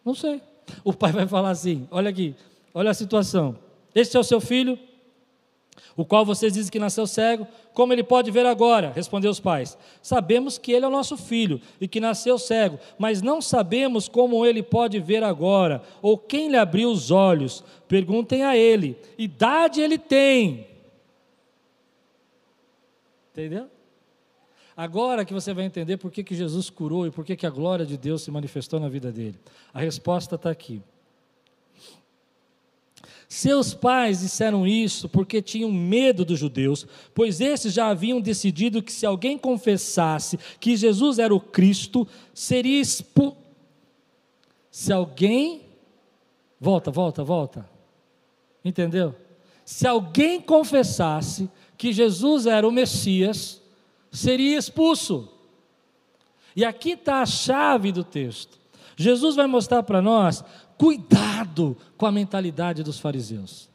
Não sei. O pai vai falar assim: olha aqui, olha a situação. Este é o seu filho, o qual vocês dizem que nasceu cego, como ele pode ver agora? Respondeu os pais. Sabemos que ele é o nosso filho e que nasceu cego, mas não sabemos como ele pode ver agora, ou quem lhe abriu os olhos. Perguntem a ele. Idade ele tem. Entendeu? Agora que você vai entender por que, que Jesus curou e por que, que a glória de Deus se manifestou na vida dele. A resposta está aqui. Seus pais disseram isso porque tinham medo dos judeus, pois esses já haviam decidido que se alguém confessasse que Jesus era o Cristo, seria expulso. Se alguém. Volta, volta, volta. Entendeu? Se alguém confessasse que Jesus era o Messias, seria expulso. E aqui está a chave do texto. Jesus vai mostrar para nós Cuidado com a mentalidade dos fariseus.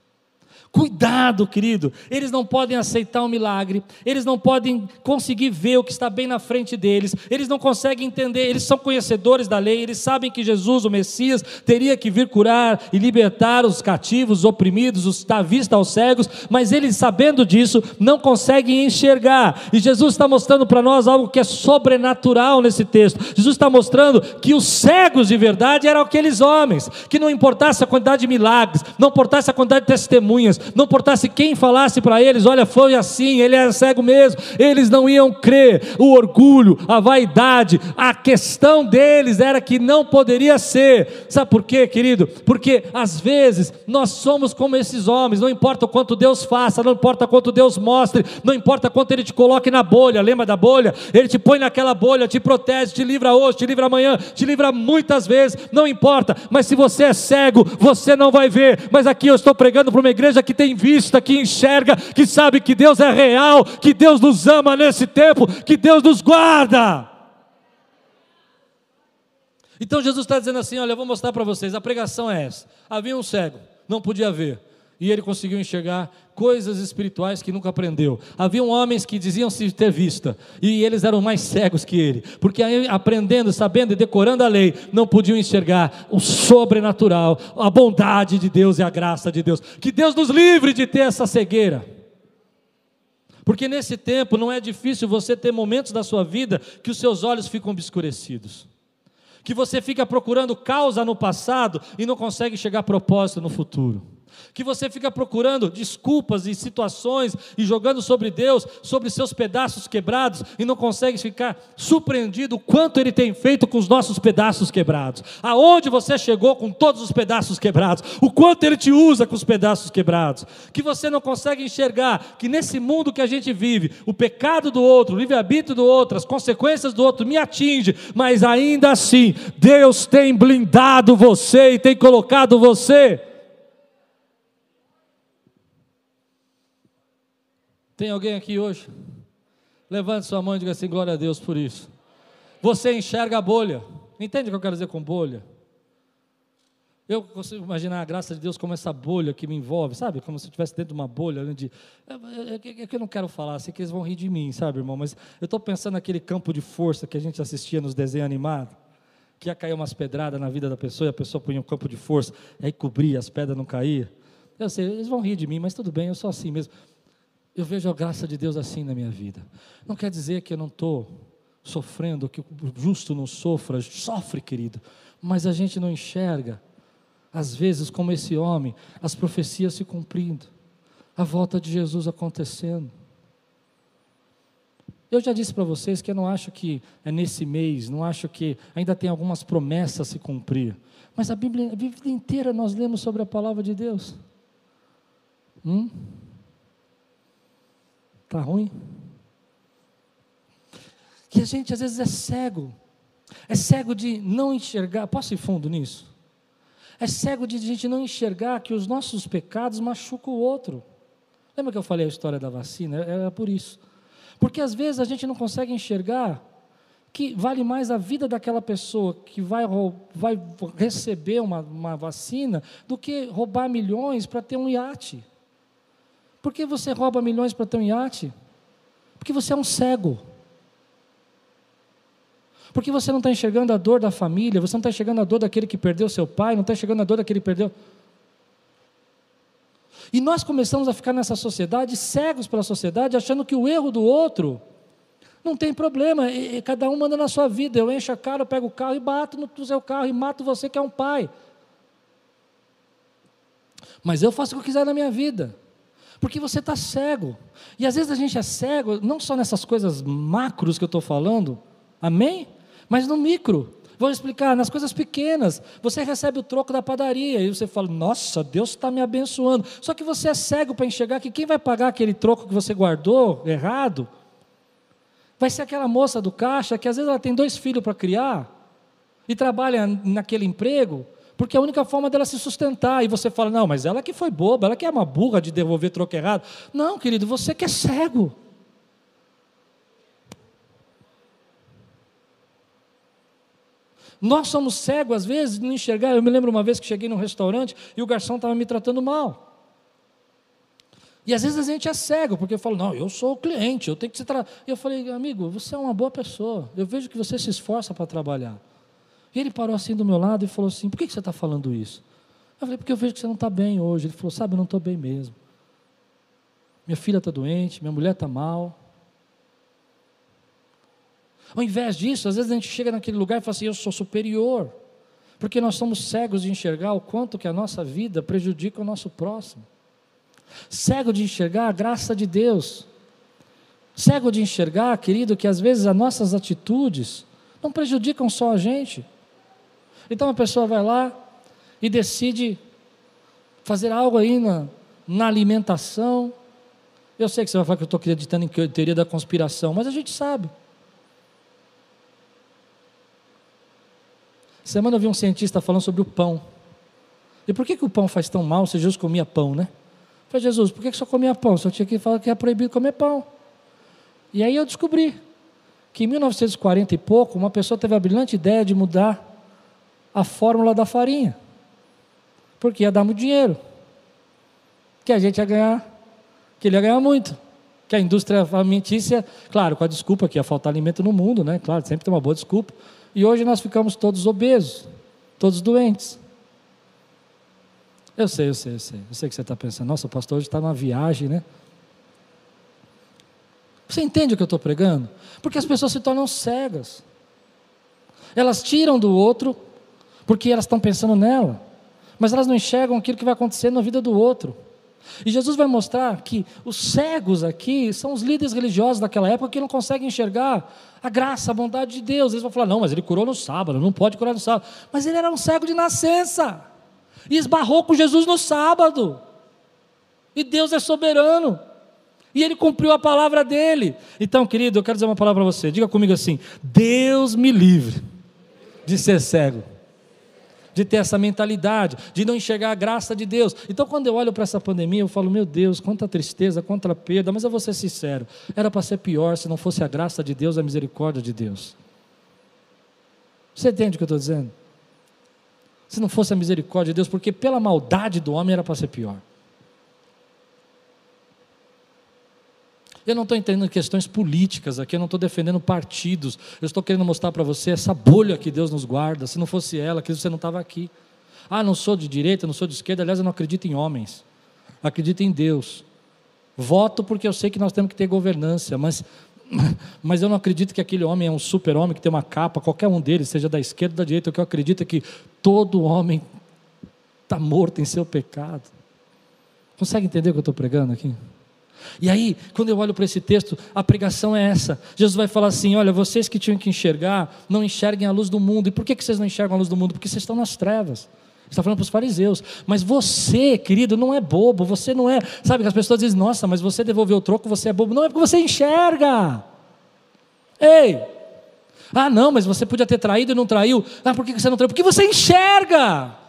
Cuidado, querido, eles não podem aceitar o um milagre, eles não podem conseguir ver o que está bem na frente deles, eles não conseguem entender, eles são conhecedores da lei, eles sabem que Jesus, o Messias, teria que vir curar e libertar os cativos, os oprimidos, os dar vista aos cegos, mas eles, sabendo disso, não conseguem enxergar. E Jesus está mostrando para nós algo que é sobrenatural nesse texto. Jesus está mostrando que os cegos de verdade eram aqueles homens, que não importasse a quantidade de milagres, não importasse a quantidade de testemunhas, não importasse quem falasse para eles, olha, foi assim, ele era cego mesmo, eles não iam crer. O orgulho, a vaidade, a questão deles era que não poderia ser. Sabe por quê, querido? Porque às vezes nós somos como esses homens, não importa o quanto Deus faça, não importa quanto Deus mostre, não importa quanto Ele te coloque na bolha, lembra da bolha? Ele te põe naquela bolha, te protege, te livra hoje, te livra amanhã, te livra muitas vezes, não importa, mas se você é cego, você não vai ver. Mas aqui eu estou pregando para uma igreja que tem vista, que enxerga, que sabe que Deus é real, que Deus nos ama nesse tempo, que Deus nos guarda. Então Jesus está dizendo assim: olha, eu vou mostrar para vocês, a pregação é essa. Havia um cego, não podia ver e ele conseguiu enxergar coisas espirituais que nunca aprendeu. Haviam homens que diziam se ter vista, e eles eram mais cegos que ele, porque aprendendo, sabendo e decorando a lei, não podiam enxergar o sobrenatural, a bondade de Deus e a graça de Deus. Que Deus nos livre de ter essa cegueira. Porque nesse tempo não é difícil você ter momentos da sua vida que os seus olhos ficam obscurecidos. Que você fica procurando causa no passado e não consegue chegar a propósito no futuro que você fica procurando desculpas e situações e jogando sobre Deus, sobre seus pedaços quebrados e não consegue ficar surpreendido quanto Ele tem feito com os nossos pedaços quebrados, aonde você chegou com todos os pedaços quebrados, o quanto Ele te usa com os pedaços quebrados, que você não consegue enxergar que nesse mundo que a gente vive, o pecado do outro, o livre-arbítrio do outro, as consequências do outro me atinge, mas ainda assim, Deus tem blindado você e tem colocado você Tem alguém aqui hoje? Levante sua mão e diga assim: glória a Deus por isso. Você enxerga a bolha. Entende o que eu quero dizer com bolha? Eu consigo imaginar a graça de Deus como essa bolha que me envolve, sabe? Como se eu estivesse dentro de uma bolha. Né, de... É, é, é, é, que eu não quero falar, sei que eles vão rir de mim, sabe, irmão? Mas eu estou pensando naquele campo de força que a gente assistia nos desenhos animados, que ia cair umas pedradas na vida da pessoa e a pessoa punha um campo de força, aí cobria, as pedras não caíam. Eu sei, eles vão rir de mim, mas tudo bem, eu sou assim mesmo. Eu vejo a graça de Deus assim na minha vida. Não quer dizer que eu não estou sofrendo, que o justo não sofra, sofre, querido, mas a gente não enxerga às vezes, como esse homem, as profecias se cumprindo, a volta de Jesus acontecendo. Eu já disse para vocês que eu não acho que é nesse mês, não acho que ainda tem algumas promessas a se cumprir. Mas a Bíblia, a Bíblia inteira nós lemos sobre a palavra de Deus. Hum? Tá ruim? Que a gente às vezes é cego. É cego de não enxergar. Posso ir fundo nisso? É cego de a gente não enxergar que os nossos pecados machucam o outro. Lembra que eu falei a história da vacina? Era por isso. Porque às vezes a gente não consegue enxergar que vale mais a vida daquela pessoa que vai, vai receber uma, uma vacina do que roubar milhões para ter um iate. Por que você rouba milhões para ter um iate? Porque você é um cego. Porque você não está enxergando a dor da família, você não está enxergando a dor daquele que perdeu seu pai, não está enxergando a dor daquele que perdeu. E nós começamos a ficar nessa sociedade, cegos pela sociedade, achando que o erro do outro não tem problema, e, e cada um manda na sua vida. Eu encho a cara, eu pego o carro e bato no seu carro e mato você que é um pai. Mas eu faço o que eu quiser na minha vida, porque você está cego. E às vezes a gente é cego, não só nessas coisas macros que eu estou falando, amém? Mas no micro, vou explicar, nas coisas pequenas, você recebe o troco da padaria e você fala, nossa, Deus está me abençoando. Só que você é cego para enxergar que quem vai pagar aquele troco que você guardou errado vai ser aquela moça do caixa que às vezes ela tem dois filhos para criar e trabalha naquele emprego, porque é a única forma dela se sustentar. E você fala, não, mas ela que foi boba, ela que é uma burra de devolver troco errado. Não, querido, você que é cego. Nós somos cegos, às vezes, de não enxergar. Eu me lembro uma vez que cheguei num restaurante e o garçom estava me tratando mal. E às vezes a gente é cego, porque eu falo, não, eu sou o cliente, eu tenho que se tratar. E eu falei, amigo, você é uma boa pessoa, eu vejo que você se esforça para trabalhar. E ele parou assim do meu lado e falou assim: por que você está falando isso? Eu falei, porque eu vejo que você não está bem hoje. Ele falou, sabe, eu não estou bem mesmo. Minha filha está doente, minha mulher está mal. Ao invés disso, às vezes a gente chega naquele lugar e fala assim: eu sou superior. Porque nós somos cegos de enxergar o quanto que a nossa vida prejudica o nosso próximo. Cego de enxergar a graça de Deus. Cego de enxergar, querido, que às vezes as nossas atitudes não prejudicam só a gente. Então a pessoa vai lá e decide fazer algo aí na, na alimentação. Eu sei que você vai falar que eu estou acreditando em teoria da conspiração, mas a gente sabe. Semana eu vi um cientista falando sobre o pão. E por que, que o pão faz tão mal se Jesus comia pão, né? Eu falei, Jesus, por que, que só comia pão? Só tinha que falar que é proibido comer pão. E aí eu descobri que em 1940 e pouco, uma pessoa teve a brilhante ideia de mudar a fórmula da farinha. Porque ia dar muito dinheiro. Que a gente ia ganhar, que ele ia ganhar muito. Que a indústria alimentícia, claro, com a desculpa que ia faltar alimento no mundo, né? Claro, sempre tem uma boa desculpa. E hoje nós ficamos todos obesos, todos doentes. Eu sei, eu sei, eu sei. Eu sei que você está pensando, nossa, o pastor hoje está numa viagem, né? Você entende o que eu estou pregando? Porque as pessoas se tornam cegas. Elas tiram do outro, porque elas estão pensando nela. Mas elas não enxergam aquilo que vai acontecer na vida do outro. E Jesus vai mostrar que os cegos aqui são os líderes religiosos daquela época que não conseguem enxergar a graça, a bondade de Deus. Eles vão falar: não, mas ele curou no sábado, não pode curar no sábado. Mas ele era um cego de nascença e esbarrou com Jesus no sábado. E Deus é soberano. E ele cumpriu a palavra dele. Então, querido, eu quero dizer uma palavra para você. Diga comigo assim: Deus me livre de ser cego de ter essa mentalidade, de não enxergar a graça de Deus. Então, quando eu olho para essa pandemia, eu falo, meu Deus, quanta tristeza, quanta perda, mas eu vou ser sincero, era para ser pior se não fosse a graça de Deus, a misericórdia de Deus. Você entende o que eu estou dizendo? Se não fosse a misericórdia de Deus, porque pela maldade do homem era para ser pior. Eu não estou entendendo questões políticas aqui, eu não estou defendendo partidos. Eu estou querendo mostrar para você essa bolha que Deus nos guarda. Se não fosse ela, que você não estava aqui. Ah, não sou de direita, não sou de esquerda. Aliás, eu não acredito em homens. Acredito em Deus. Voto porque eu sei que nós temos que ter governança, mas, mas eu não acredito que aquele homem é um super-homem que tem uma capa, qualquer um deles, seja da esquerda ou da direita. O que eu acredito é que todo homem está morto em seu pecado. Consegue entender o que eu estou pregando aqui? E aí, quando eu olho para esse texto, a pregação é essa. Jesus vai falar assim: olha, vocês que tinham que enxergar, não enxerguem a luz do mundo. E por que, vocês não enxergam a luz do mundo? Porque vocês estão nas trevas. Está falando para os fariseus. Mas você, querido, não é bobo. Você não é. Sabe que as pessoas dizem, nossa, mas você devolveu o troco, você é bobo. Não é porque você enxerga. Ei! Ah, não, mas você podia ter traído e não traiu. Ah, por que você não traiu? Porque você enxerga.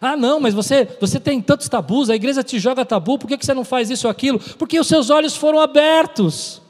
Ah, não, mas você, você tem tantos tabus, a igreja te joga tabu, por que você não faz isso ou aquilo? Porque os seus olhos foram abertos.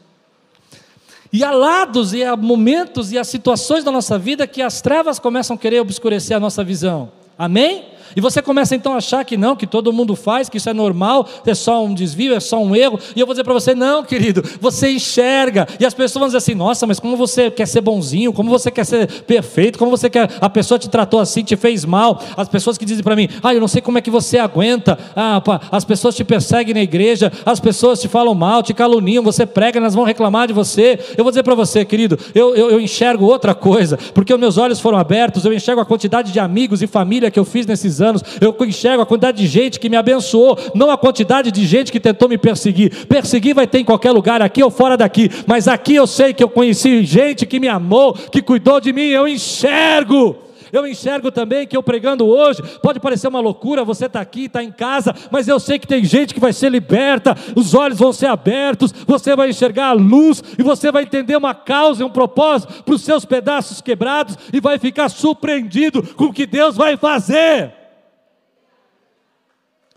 E há lados, e há momentos, e há situações da nossa vida que as trevas começam a querer obscurecer a nossa visão. Amém? E você começa então a achar que não, que todo mundo faz, que isso é normal, é só um desvio, é só um erro. E eu vou dizer para você: não, querido, você enxerga. E as pessoas vão dizer assim: nossa, mas como você quer ser bonzinho, como você quer ser perfeito, como você quer. A pessoa te tratou assim, te fez mal. As pessoas que dizem para mim: ah, eu não sei como é que você aguenta. Ah, pá, as pessoas te perseguem na igreja, as pessoas te falam mal, te caluniam, você prega, elas vão reclamar de você. Eu vou dizer para você, querido, eu, eu, eu enxergo outra coisa, porque os meus olhos foram abertos, eu enxergo a quantidade de amigos e família que eu fiz nesses anos, eu enxergo a quantidade de gente que me abençoou, não a quantidade de gente que tentou me perseguir. Perseguir vai ter em qualquer lugar, aqui ou fora daqui, mas aqui eu sei que eu conheci gente que me amou, que cuidou de mim, eu enxergo. Eu enxergo também que eu pregando hoje, pode parecer uma loucura, você está aqui, está em casa, mas eu sei que tem gente que vai ser liberta, os olhos vão ser abertos, você vai enxergar a luz e você vai entender uma causa e um propósito para os seus pedaços quebrados e vai ficar surpreendido com o que Deus vai fazer.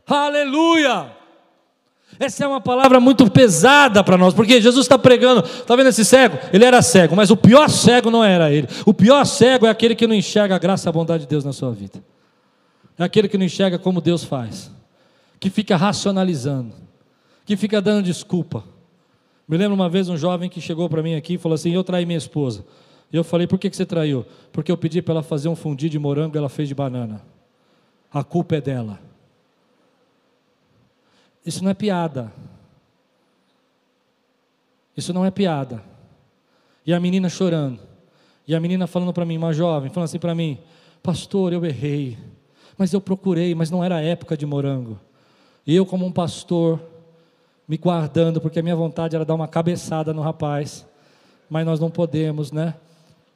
Aleluia! Essa é uma palavra muito pesada para nós, porque Jesus está pregando, está vendo esse cego? Ele era cego, mas o pior cego não era ele. O pior cego é aquele que não enxerga a graça e a bondade de Deus na sua vida. É aquele que não enxerga como Deus faz, que fica racionalizando, que fica dando desculpa. Me lembro uma vez um jovem que chegou para mim aqui e falou assim: Eu traí minha esposa. E eu falei: Por que, que você traiu? Porque eu pedi para ela fazer um fundi de morango e ela fez de banana. A culpa é dela. Isso não é piada. Isso não é piada. E a menina chorando. E a menina falando para mim, uma jovem, falando assim para mim: Pastor, eu errei. Mas eu procurei, mas não era época de morango. E eu, como um pastor, me guardando, porque a minha vontade era dar uma cabeçada no rapaz. Mas nós não podemos, né?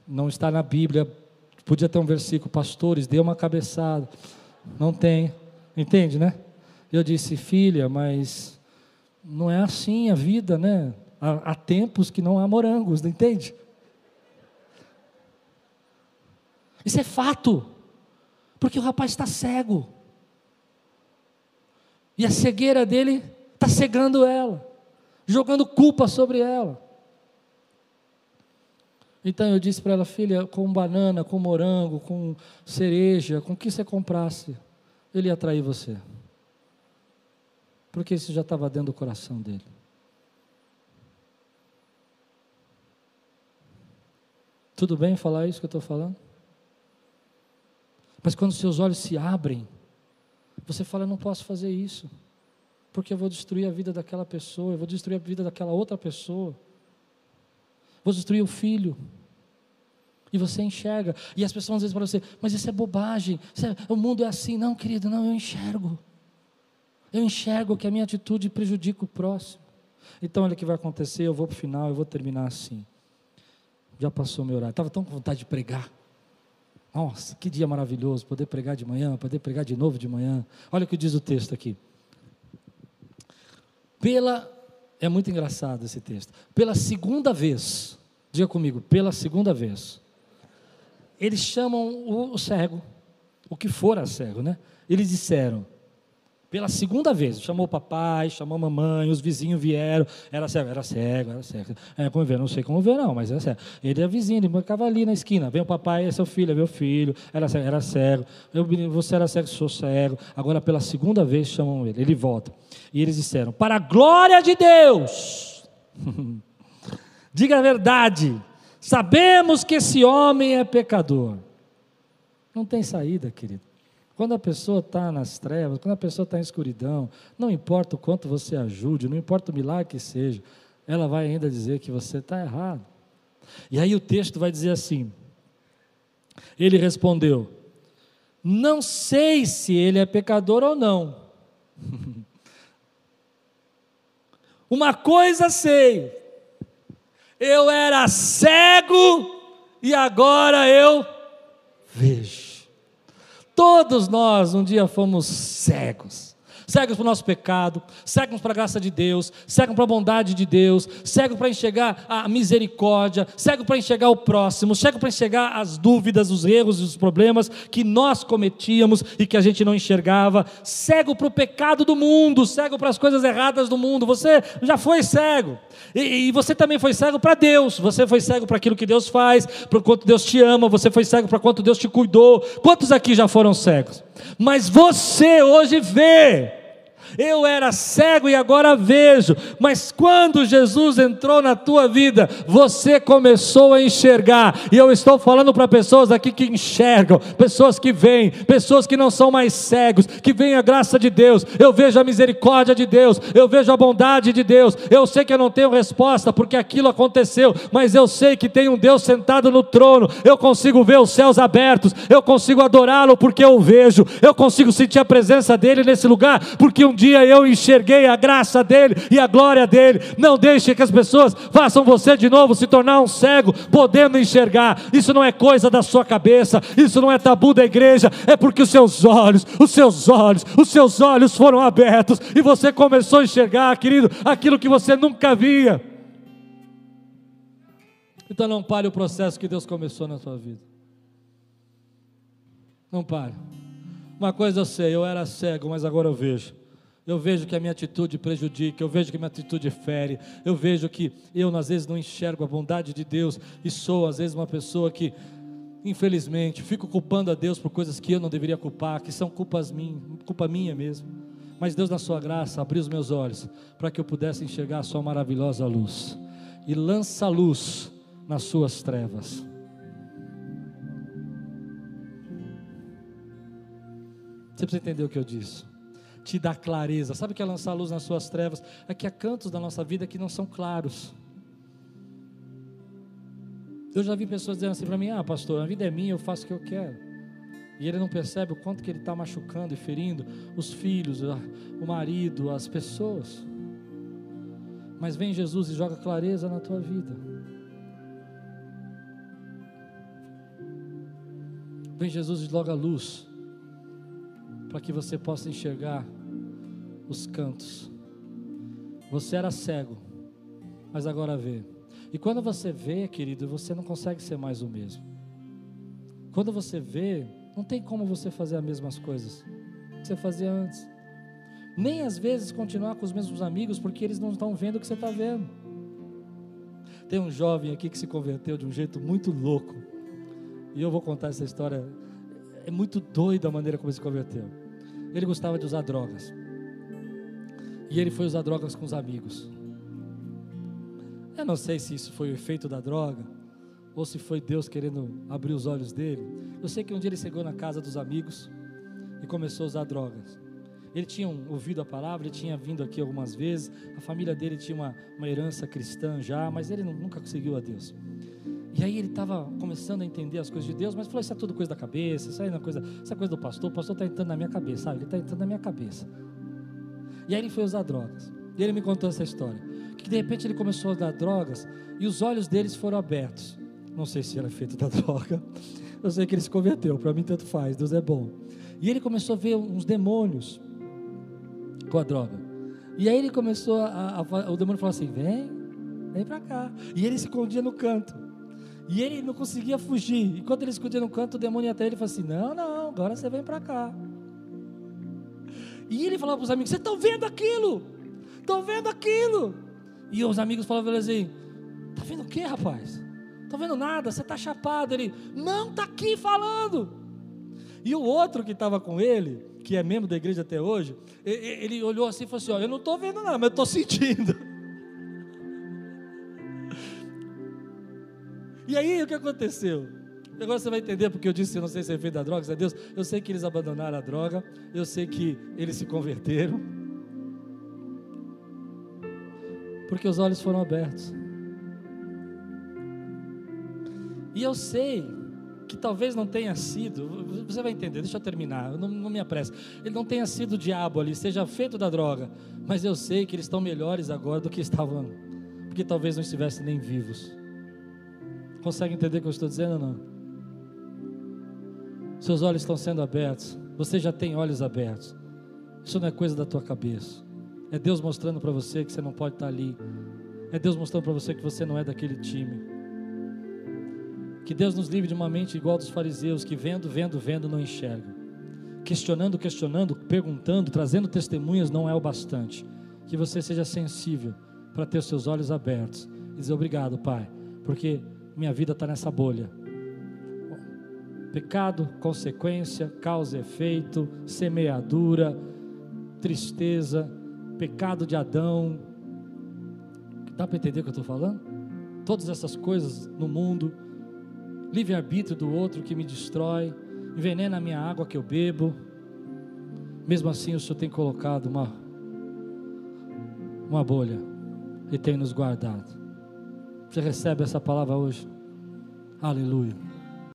Não está na Bíblia. Podia ter um versículo, pastores, dê uma cabeçada. Não tem. Entende, né? Eu disse, filha, mas não é assim a vida, né? Há, há tempos que não há morangos, não entende? Isso é fato, porque o rapaz está cego, e a cegueira dele está cegando ela, jogando culpa sobre ela. Então eu disse para ela, filha, com banana, com morango, com cereja, com o que você comprasse, ele ia atrair você porque isso já estava dentro do coração dele. Tudo bem falar isso que eu estou falando? Mas quando seus olhos se abrem, você fala: Eu não posso fazer isso, porque eu vou destruir a vida daquela pessoa, eu vou destruir a vida daquela outra pessoa, vou destruir o filho. E você enxerga, e as pessoas às vezes falam assim: Mas isso é bobagem, é, o mundo é assim. Não, querido, não, eu enxergo. Eu enxergo que a minha atitude prejudica o próximo. Então, olha o que vai acontecer. Eu vou para o final, eu vou terminar assim. Já passou meu horário. Estava tão com vontade de pregar. Nossa, que dia maravilhoso poder pregar de manhã, poder pregar de novo de manhã. Olha o que diz o texto aqui. Pela, é muito engraçado esse texto. Pela segunda vez, diga comigo, pela segunda vez, eles chamam o, o cego, o que fora cego, né? Eles disseram: Pela segunda vez, chamou o papai, chamou a mamãe, os vizinhos vieram, era cego, era cego, era cego. É, como ver, não sei como ver não, mas era cego. Ele é vizinho, ele ficava ali na esquina, vem o papai, é seu filho, é meu filho, era cego, era cego. Eu, você era cego, sou cego. Agora pela segunda vez chamam ele, ele volta. E eles disseram, para a glória de Deus, diga a verdade, sabemos que esse homem é pecador. Não tem saída, querido. Quando a pessoa está nas trevas, quando a pessoa está em escuridão, não importa o quanto você ajude, não importa o milagre que seja, ela vai ainda dizer que você está errado. E aí o texto vai dizer assim: ele respondeu: Não sei se ele é pecador ou não. Uma coisa sei, eu era cego e agora eu vejo. Todos nós um dia fomos cegos. Cegos para o nosso pecado, cegos para a graça de Deus, cegos para a bondade de Deus, cegos para enxergar a misericórdia, cegos para enxergar o próximo, cegos para enxergar as dúvidas, os erros e os problemas que nós cometíamos e que a gente não enxergava, cego para o pecado do mundo, cego para as coisas erradas do mundo. Você já foi cego. E, e você também foi cego para Deus, você foi cego para aquilo que Deus faz, para quanto Deus te ama, você foi cego para quanto Deus te cuidou. Quantos aqui já foram cegos? Mas você hoje vê. Eu era cego e agora vejo, mas quando Jesus entrou na tua vida, você começou a enxergar. E eu estou falando para pessoas aqui que enxergam, pessoas que veem, pessoas que não são mais cegos, que veem a graça de Deus. Eu vejo a misericórdia de Deus, eu vejo a bondade de Deus. Eu sei que eu não tenho resposta porque aquilo aconteceu, mas eu sei que tem um Deus sentado no trono. Eu consigo ver os céus abertos, eu consigo adorá-lo porque eu vejo, eu consigo sentir a presença dele nesse lugar porque um dia eu enxerguei a graça dele e a glória dele. Não deixe que as pessoas façam você de novo se tornar um cego, podendo enxergar. Isso não é coisa da sua cabeça, isso não é tabu da igreja, é porque os seus olhos, os seus olhos, os seus olhos foram abertos e você começou a enxergar, querido, aquilo que você nunca via. Então não pare o processo que Deus começou na sua vida. Não pare. Uma coisa eu sei, eu era cego, mas agora eu vejo. Eu vejo que a minha atitude prejudica, eu vejo que a minha atitude fere, eu vejo que eu às vezes não enxergo a bondade de Deus e sou às vezes uma pessoa que, infelizmente, fico culpando a Deus por coisas que eu não deveria culpar, que são culpas minhas, culpa minha mesmo. Mas Deus, na Sua graça, abriu os meus olhos para que eu pudesse enxergar a Sua maravilhosa luz e lança luz nas Suas trevas. Você precisa entender o que eu disse te dá clareza. Sabe o que é lançar luz nas suas trevas? É que há cantos da nossa vida que não são claros. Eu já vi pessoas dizendo assim para mim: Ah, pastor, a vida é minha, eu faço o que eu quero. E ele não percebe o quanto que ele está machucando e ferindo os filhos, o marido, as pessoas. Mas vem Jesus e joga clareza na tua vida. Vem Jesus e joga luz para que você possa enxergar os cantos. Você era cego, mas agora vê. E quando você vê, querido, você não consegue ser mais o mesmo. Quando você vê, não tem como você fazer as mesmas coisas que você fazia antes. Nem às vezes continuar com os mesmos amigos, porque eles não estão vendo o que você está vendo. Tem um jovem aqui que se converteu de um jeito muito louco. E eu vou contar essa história. É muito doida a maneira como ele se converteu. Ele gostava de usar drogas. E ele foi usar drogas com os amigos. Eu não sei se isso foi o efeito da droga ou se foi Deus querendo abrir os olhos dele. Eu sei que um dia ele chegou na casa dos amigos e começou a usar drogas. Ele tinha ouvido a palavra, ele tinha vindo aqui algumas vezes. A família dele tinha uma, uma herança cristã já, mas ele nunca conseguiu a Deus. E aí ele estava começando a entender as coisas de Deus, mas falou: Isso é tudo coisa da cabeça, isso aí é coisa, isso é coisa do pastor, o pastor está entrando na minha cabeça, sabe? Ele está entrando na minha cabeça. E aí ele foi usar drogas. E ele me contou essa história. Que de repente ele começou a usar drogas e os olhos deles foram abertos. Não sei se era feito da droga. Eu sei que ele se converteu, para mim tanto faz, Deus é bom. E ele começou a ver uns demônios com a droga. E aí ele começou a, a o demônio falou assim: vem, vem para cá. E ele se escondia no canto. E ele não conseguia fugir. E quando ele escondia no canto, o demônio até ele e falou assim: Não, não, agora você vem para cá. E ele falava para os amigos: Vocês estão vendo aquilo? Estão vendo aquilo? E os amigos falavam assim: Está vendo o que, rapaz? Estou vendo nada, você está chapado. Ele: Não, está aqui falando. E o outro que estava com ele, que é membro da igreja até hoje, ele olhou assim e falou assim: ó, Eu não estou vendo nada, mas eu estou sentindo. E aí o que aconteceu? Agora você vai entender porque eu disse: Eu não sei se é efeito da droga, se é Deus. Eu sei que eles abandonaram a droga, eu sei que eles se converteram, porque os olhos foram abertos. E eu sei que talvez não tenha sido, você vai entender, deixa eu terminar, não, não me apresse. Ele não tenha sido o diabo ali, seja feito da droga, mas eu sei que eles estão melhores agora do que estavam, porque talvez não estivessem nem vivos. Consegue entender o que eu estou dizendo ou não? Seus olhos estão sendo abertos, você já tem olhos abertos. Isso não é coisa da tua cabeça. É Deus mostrando para você que você não pode estar ali. É Deus mostrando para você que você não é daquele time. Que Deus nos livre de uma mente igual dos fariseus, que vendo, vendo, vendo, não enxerga. Questionando, questionando, perguntando, trazendo testemunhas não é o bastante. Que você seja sensível para ter seus olhos abertos e dizer obrigado, Pai, porque minha vida está nessa bolha. Pecado, consequência, causa e efeito, semeadura, tristeza, pecado de Adão. Dá para entender o que eu estou falando? Todas essas coisas no mundo livre-arbítrio do outro que me destrói, envenena a minha água que eu bebo. Mesmo assim, o Senhor tem colocado uma, uma bolha e tem nos guardado. Você recebe essa palavra hoje? Aleluia.